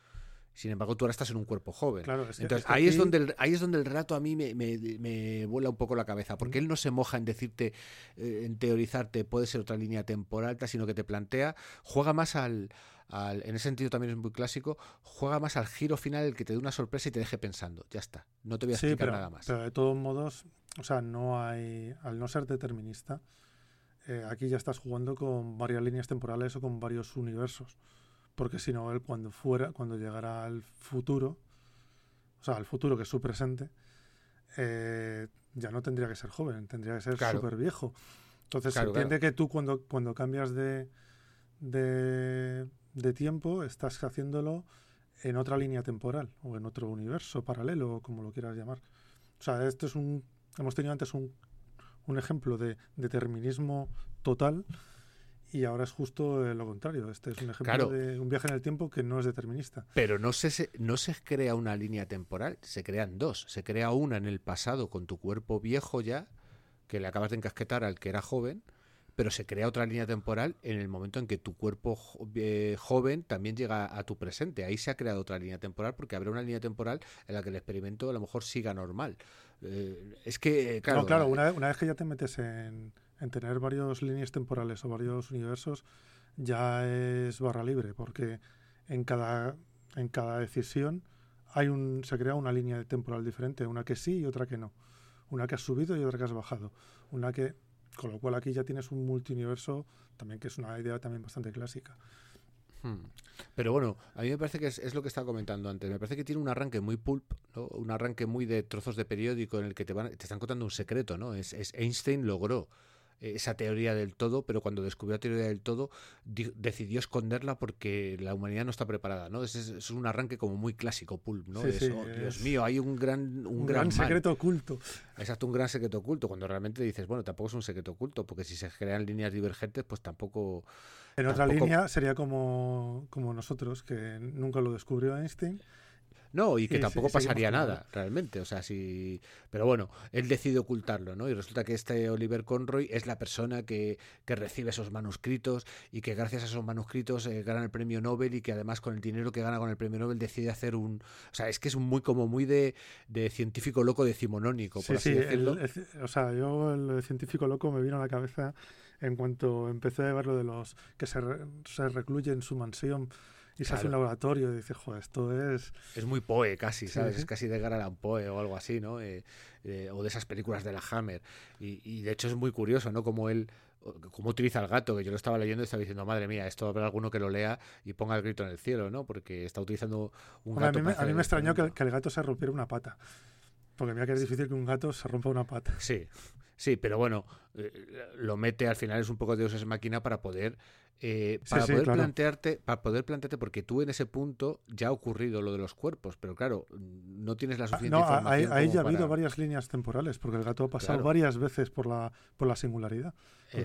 Sin embargo, tú ahora estás en un cuerpo joven. Entonces, ahí, es donde el, ahí es donde el relato a mí me, me, vuela un poco la cabeza, porque él no se moja en decirte, eh, en teorizarte, puede ser otra línea temporal, sino que te plantea, juega más al, al, en ese sentido también es muy clásico, juega más al giro final, el que te dé una sorpresa y te deje pensando. Ya está, no te voy a explicar nada más. Pero de todos modos, o sea, no hay, al no ser determinista, eh, aquí ya estás jugando con varias líneas temporales o con varios universos porque si no, él cuando fuera, cuando llegara al futuro, o sea, al futuro que es su presente, eh, ya no tendría que ser joven, tendría que ser súper viejo. Entonces se entiende que tú cuando, cuando cambias de, de, de, tiempo estás haciéndolo en otra línea temporal o en otro universo paralelo, como lo quieras llamar. O sea, esto es un... Hemos tenido antes un, un ejemplo de determinismo total y ahora es justo lo contrario. Este es un ejemplo de un viaje en el tiempo que no es determinista. Pero no se, no se crea una línea temporal, se crean dos. Se crea una en el pasado con tu cuerpo viejo ya, que le acabas de encasquetar al que era joven, pero se crea otra línea temporal en el momento en que tu cuerpo eh, joven también llega a tu presente. Ahí se ha creado otra línea temporal porque habrá una línea temporal en la que el experimento a lo mejor siga normal. Eh, es que, claro. No, claro, una, una vez que ya te metes en en tener varias líneas temporales o varios universos ya es barra libre, porque en cada, en cada decisión hay un, se crea una línea temporal diferente, una que sí y otra que no. Una que has subido y otra que has bajado. Una que, con lo cual aquí ya tienes un multiuniverso también que es una idea también bastante clásica. Hmm. Pero bueno, a mí me parece que es, lo que estaba comentando antes. Me parece que tiene un arranque muy pulp, un arranque muy de trozos de periódico en el que te, van, te están contando un secreto. ¿no? Es, es Einstein logró esa teoría del todo, pero cuando descubrió la teoría del todo decidió esconderla porque la humanidad no está preparada, ¿no? Es, un arranque como muy clásico, pulp, ¿no? Oh, Dios mío, hay un gran un, gran, secreto oculto. Exacto, un gran secreto oculto, cuando realmente dices, bueno, tampoco es un secreto oculto, porque si se crean líneas divergentes, pues tampoco... En otra línea sería como, como nosotros, que nunca lo descubrió Einstein no, y que tampoco pasaría nada, realmente. O sea, sí. Pero bueno, él decide ocultarlo, ¿no? Y resulta que este Oliver Conroy es la persona que, que recibe esos manuscritos y que gracias a esos manuscritos eh, gana el premio Nobel y que además con el dinero que gana con el premio Nobel decide hacer un. O sea, es que es muy como muy de, de científico loco decimonónico, por así decirlo. o sea, yo el científico loco me vino a la cabeza en cuanto empecé a ver lo de los que se, se recluye en su mansión y se hace un laboratorio y dices, joder, esto es... Es muy Poe casi, ¿sabes? Es casi de Garland Poe o algo así, ¿no? Eh, eh, o de esas películas de la Hammer. Y, de hecho es muy curioso, ¿no? Como él cómo utiliza el gato, que yo lo estaba leyendo y estaba diciendo, madre mía, esto habrá alguno que lo lea y ponga el grito en el cielo, ¿no? Porque está utilizando un gato. A mí, me, a mí me extrañó que, el gato se rompiera una pata. Porque mira que es difícil que un gato se rompa una pata. Sí, sí, pero bueno, eh, lo mete al final es un poco de esa máquina para poder eh, para poder plantearte, para poder plantearte, porque tú en ese punto ya ha ocurrido lo de los cuerpos, pero claro, no tienes la ah, suficiente información. Ahí, ya ha habido varias líneas temporales, porque el gato ha pasado varias veces por la, por la singularidad.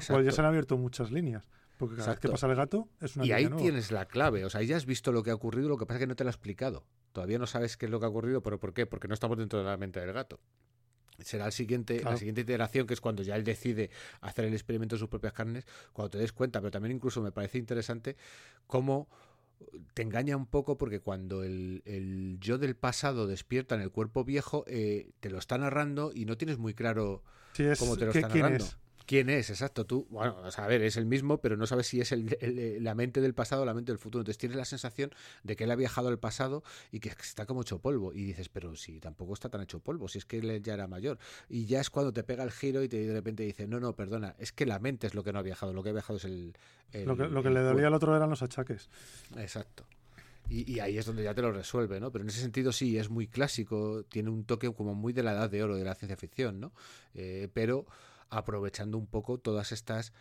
Por ya se han abierto muchas líneas. Porque cada vez que pasa el gato es una Y ahí tienes la clave, o sea, ya has visto lo que ha ocurrido, lo que pasa es que no te lo ha explicado. Todavía no sabes qué es lo que ha ocurrido, pero ¿por qué? Porque no estamos dentro de la mente del gato será el siguiente, la siguiente iteración, que es cuando ya él decide hacer el experimento de sus propias carnes, cuando te des cuenta, pero también incluso me parece interesante cómo te engaña un poco porque cuando el, yo del pasado despierta en el cuerpo viejo, eh, te lo está narrando y no tienes muy claro cómo te lo está narrando. ¿Quién es? Exacto, tú, bueno, a ver, es el mismo, pero no sabes si es el, la mente del pasado o la mente del futuro. Entonces tienes la sensación de que él ha viajado al pasado y que está como hecho polvo. Y dices, pero si tampoco está tan hecho polvo, si es que él ya era mayor. Y ya es cuando te pega el giro y te, de repente dice, no, no, perdona, es que la mente es lo que no ha viajado, lo que ha viajado es el... lo que, lo que le dolía al otro eran los achaques. Exacto. Y, ahí es donde ya te lo resuelve, ¿no? Pero en ese sentido sí, es muy clásico, tiene un toque como muy de la edad de oro de la ciencia ficción, ¿no? Eh, pero aprovechando un poco todas estas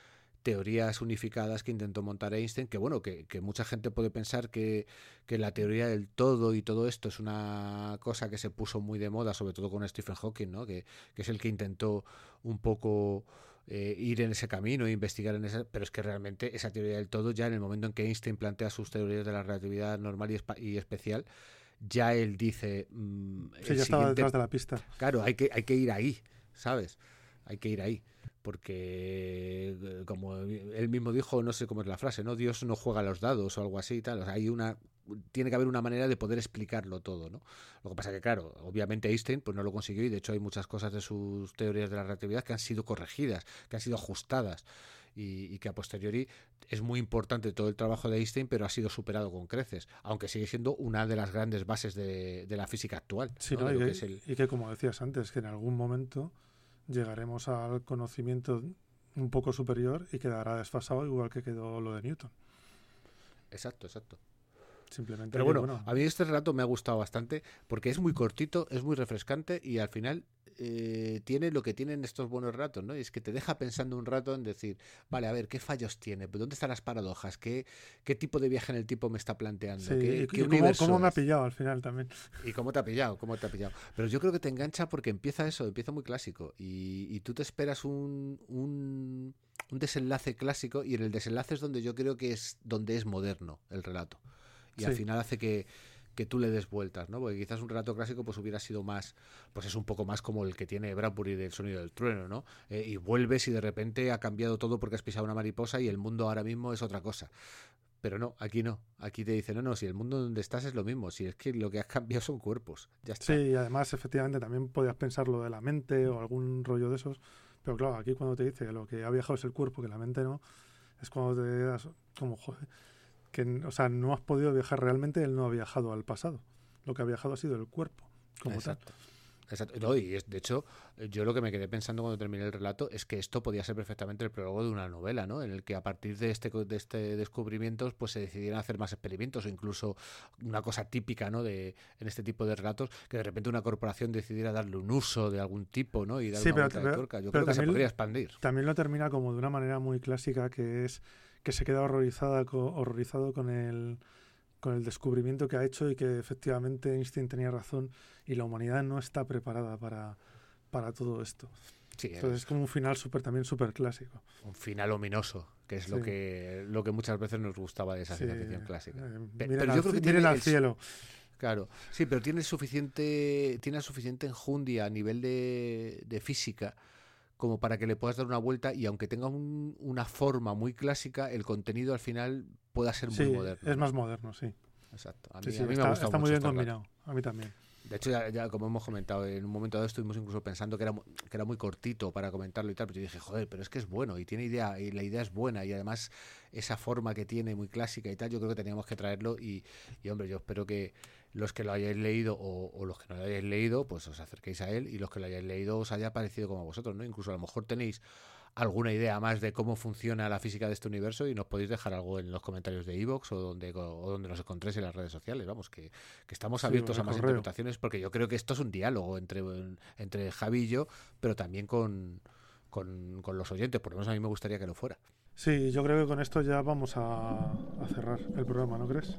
teorías unificadas que intentó montar Einstein, que bueno, que, mucha gente puede pensar que, la teoría del todo y todo esto es una cosa que se puso muy de moda, sobre todo con Stephen Hawking, ¿no? que, es el que intentó un poco eh, ir en ese camino e investigar en ese, pero es que realmente esa teoría del todo, ya en el momento en que Einstein plantea sus teorías de la relatividad normal y, especial, ya él dice... Mm, sí, ya estaba detrás de la pista. Claro, hay que, hay que ir ahí, ¿sabes? Hay que ir ahí. Porque, eh, como él mismo dijo, no sé cómo es la frase, ¿no? Dios no juega los dados o algo así y tal. O sea, hay una, tiene que haber una manera de poder explicarlo todo, ¿no? Lo que pasa que, claro, obviamente Einstein pues no lo consiguió y de hecho hay muchas cosas de sus teorías de la relatividad que han sido corregidas, que han sido ajustadas y, que a posteriori es muy importante todo el trabajo de Einstein, pero ha sido superado con creces, aunque sigue siendo una de las grandes bases de, la física actual. Sí, y, que, como decías antes, que en algún momento llegaremos al conocimiento un poco superior y quedará desfasado igual que quedó lo de Newton. Exacto, exacto. Simplemente. Pero bueno, a mí este relato me ha gustado bastante porque es muy cortito, es muy refrescante y al final eh, tiene lo que tienen estos buenos ratos, ¿no? Y es que te deja pensando un rato en decir, vale, a ver, ¿qué fallos tiene? ¿Dónde están las paradojas? ¿Qué, qué tipo de viaje en el tipo me está planteando? ¿Qué, cómo, me ha pillado al final también? ¿Y cómo te ha pillado? ¿Cómo te ha pillado? Pero yo creo que te engancha porque empieza eso, empieza muy clásico y, y tú te esperas un, un, un desenlace clásico y en el desenlace es donde yo creo que es donde es moderno el relato. Y al final hace que que tú le des vueltas, ¿no? Porque quizás un relato clásico pues hubiera sido más, pues es un poco más como el que tiene Bradbury del sonido del trueno, ¿no? Eh, y vuelves y de repente ha cambiado todo porque has pisado una mariposa y el mundo ahora mismo es otra cosa. Pero no, aquí no. Aquí te dicen, no, no, si el mundo donde estás es lo mismo, si es que lo que has cambiado son cuerpos. Ya está. Sí, y además, efectivamente, también podías pensar lo de la mente o algún rollo de esos. Pero claro, aquí cuando te dice que lo que ha viajado es el cuerpo, que la mente no, es cuando te das como, joder, que, o sea, no has podido viajar realmente, él no ha viajado al pasado. Lo que ha viajado ha sido el cuerpo, como tal. Exacto. No, y es, de hecho, yo lo que me quedé pensando cuando terminé el relato es que esto podía ser perfectamente el prólogo de una novela, ¿no? En el que a partir de este, de este descubrimiento pues se decidieran hacer más experimentos o incluso una cosa típica, ¿no? De, en este tipo de relatos, que de repente una corporación decidiera darle un uso de algún tipo, ¿no? Y darle una pero, de tuerca. Yo creo que se podría expandir. También lo termina como de una manera muy clásica, que es que se queda horrorizada, horrorizado con el con el descubrimiento que ha hecho y que efectivamente Einstein tenía razón y la humanidad no está preparada para, para todo esto. Sí, Entonces es como un final super, también súper clásico. Un final ominoso, que es lo que lo que muchas veces nos gustaba de esa sí, ciencia clásica. Eh, pero, yo creo que tiene al cielo. Claro, sí, pero tiene suficiente, tiene suficiente enjundia a nivel de, de física como para que le puedas dar una vuelta y aunque tenga un, una forma muy clásica, el contenido al final pueda ser muy moderno. Es más moderno, sí. Exacto. A mí, me está, muy bien combinado. A mí también. De hecho, ya, como hemos comentado, en un momento dado estuvimos incluso pensando que era, que era muy cortito para comentarlo y tal, pero yo dije, joder, pero es que es bueno y tiene idea, y la idea es buena y además esa forma que tiene muy clásica y tal, yo creo que teníamos que traerlo y, y hombre, yo espero que los que lo hayáis leído o, los que no lo hayáis leído, pues os acerquéis a él y los que lo hayáis leído os haya parecido como a vosotros, ¿no? Incluso a lo mejor tenéis alguna idea más de cómo funciona la física de este universo y nos podéis dejar algo en los comentarios de Evox o donde, o donde nos encontréis en las redes sociales. Vamos, que, estamos abiertos a más interpretaciones porque yo creo que esto es un diálogo entre, entre Javi y yo, pero también con, con, con los oyentes. Por lo menos a mí me gustaría que lo fuera. Sí, yo creo que con esto ya vamos a, a cerrar el programa, ¿no crees?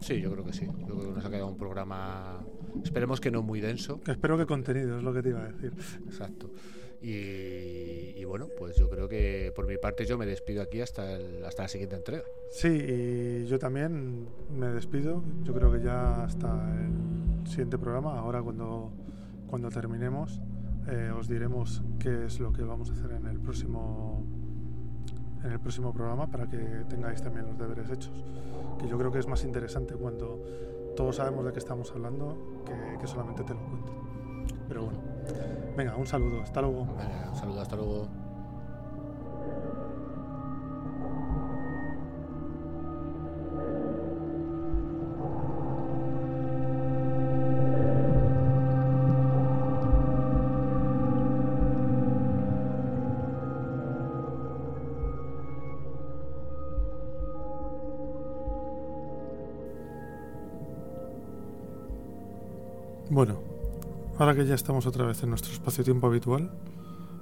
Sí, yo creo que sí. Yo creo que nos ha quedado un programa, esperemos que no muy denso. Espero que contenido, es lo que te iba a decir. Exacto. Y, bueno, pues yo creo que por mi parte yo me despido aquí hasta, hasta la siguiente entrega. Sí, y yo también me despido. Yo creo que ya hasta el siguiente programa. Ahora cuando, cuando terminemos eh, os diremos qué es lo que vamos a hacer en el próximo en el próximo programa para que tengáis también los deberes hechos. Que yo creo que es más interesante cuando todos sabemos de qué estamos hablando que, que solamente te lo cuento. Pero bueno. Venga, un saludo, hasta luego. un saludo, hasta luego. Bueno, Ahora que ya estamos otra vez en nuestro espacio-tiempo habitual,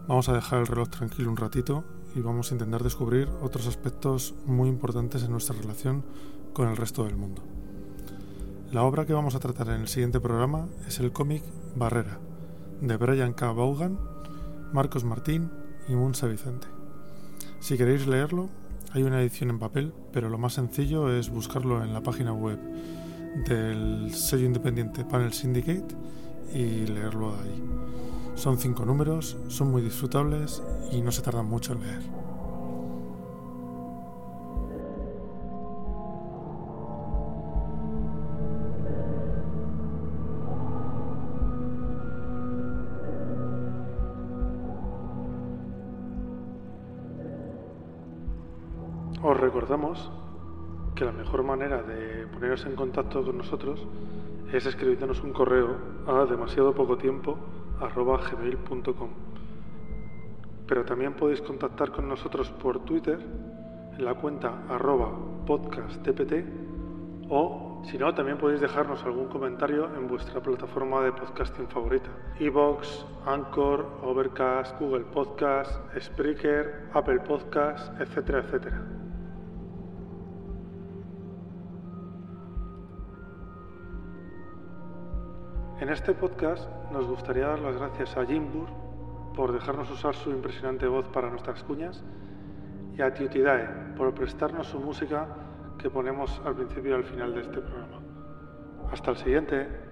vamos a dejar el reloj tranquilo un ratito y vamos a intentar descubrir otros aspectos muy importantes en nuestra relación con el resto del mundo. La obra que vamos a tratar en el siguiente programa es el cómic Barrera, de Brian K. Vaughan, Marcos Martín y Munsa Vicente. Si queréis leerlo, hay una edición en papel, pero lo más sencillo es buscarlo en la página web del sello independiente Panel Syndicate y leerlo ahí. Son cinco números, son muy disfrutables y no se tardan mucho en leer. Os recordamos que la mejor manera de poneros en contacto con nosotros es escribiéndonos un correo a demasiado poco tiempo gmail.com. Pero también podéis contactar con nosotros por Twitter en la cuenta arroba podcasttpt o si no, también podéis dejarnos algún comentario en vuestra plataforma de podcasting favorita. Evox, Anchor, Overcast, Google Podcast, Spreaker, Apple Podcast, etcétera, etcétera. En este podcast nos gustaría dar las gracias a Jimbur por dejarnos usar su impresionante voz para nuestras cuñas y a Tiutidae por prestarnos su música que ponemos al principio y al final de este programa. Hasta el siguiente.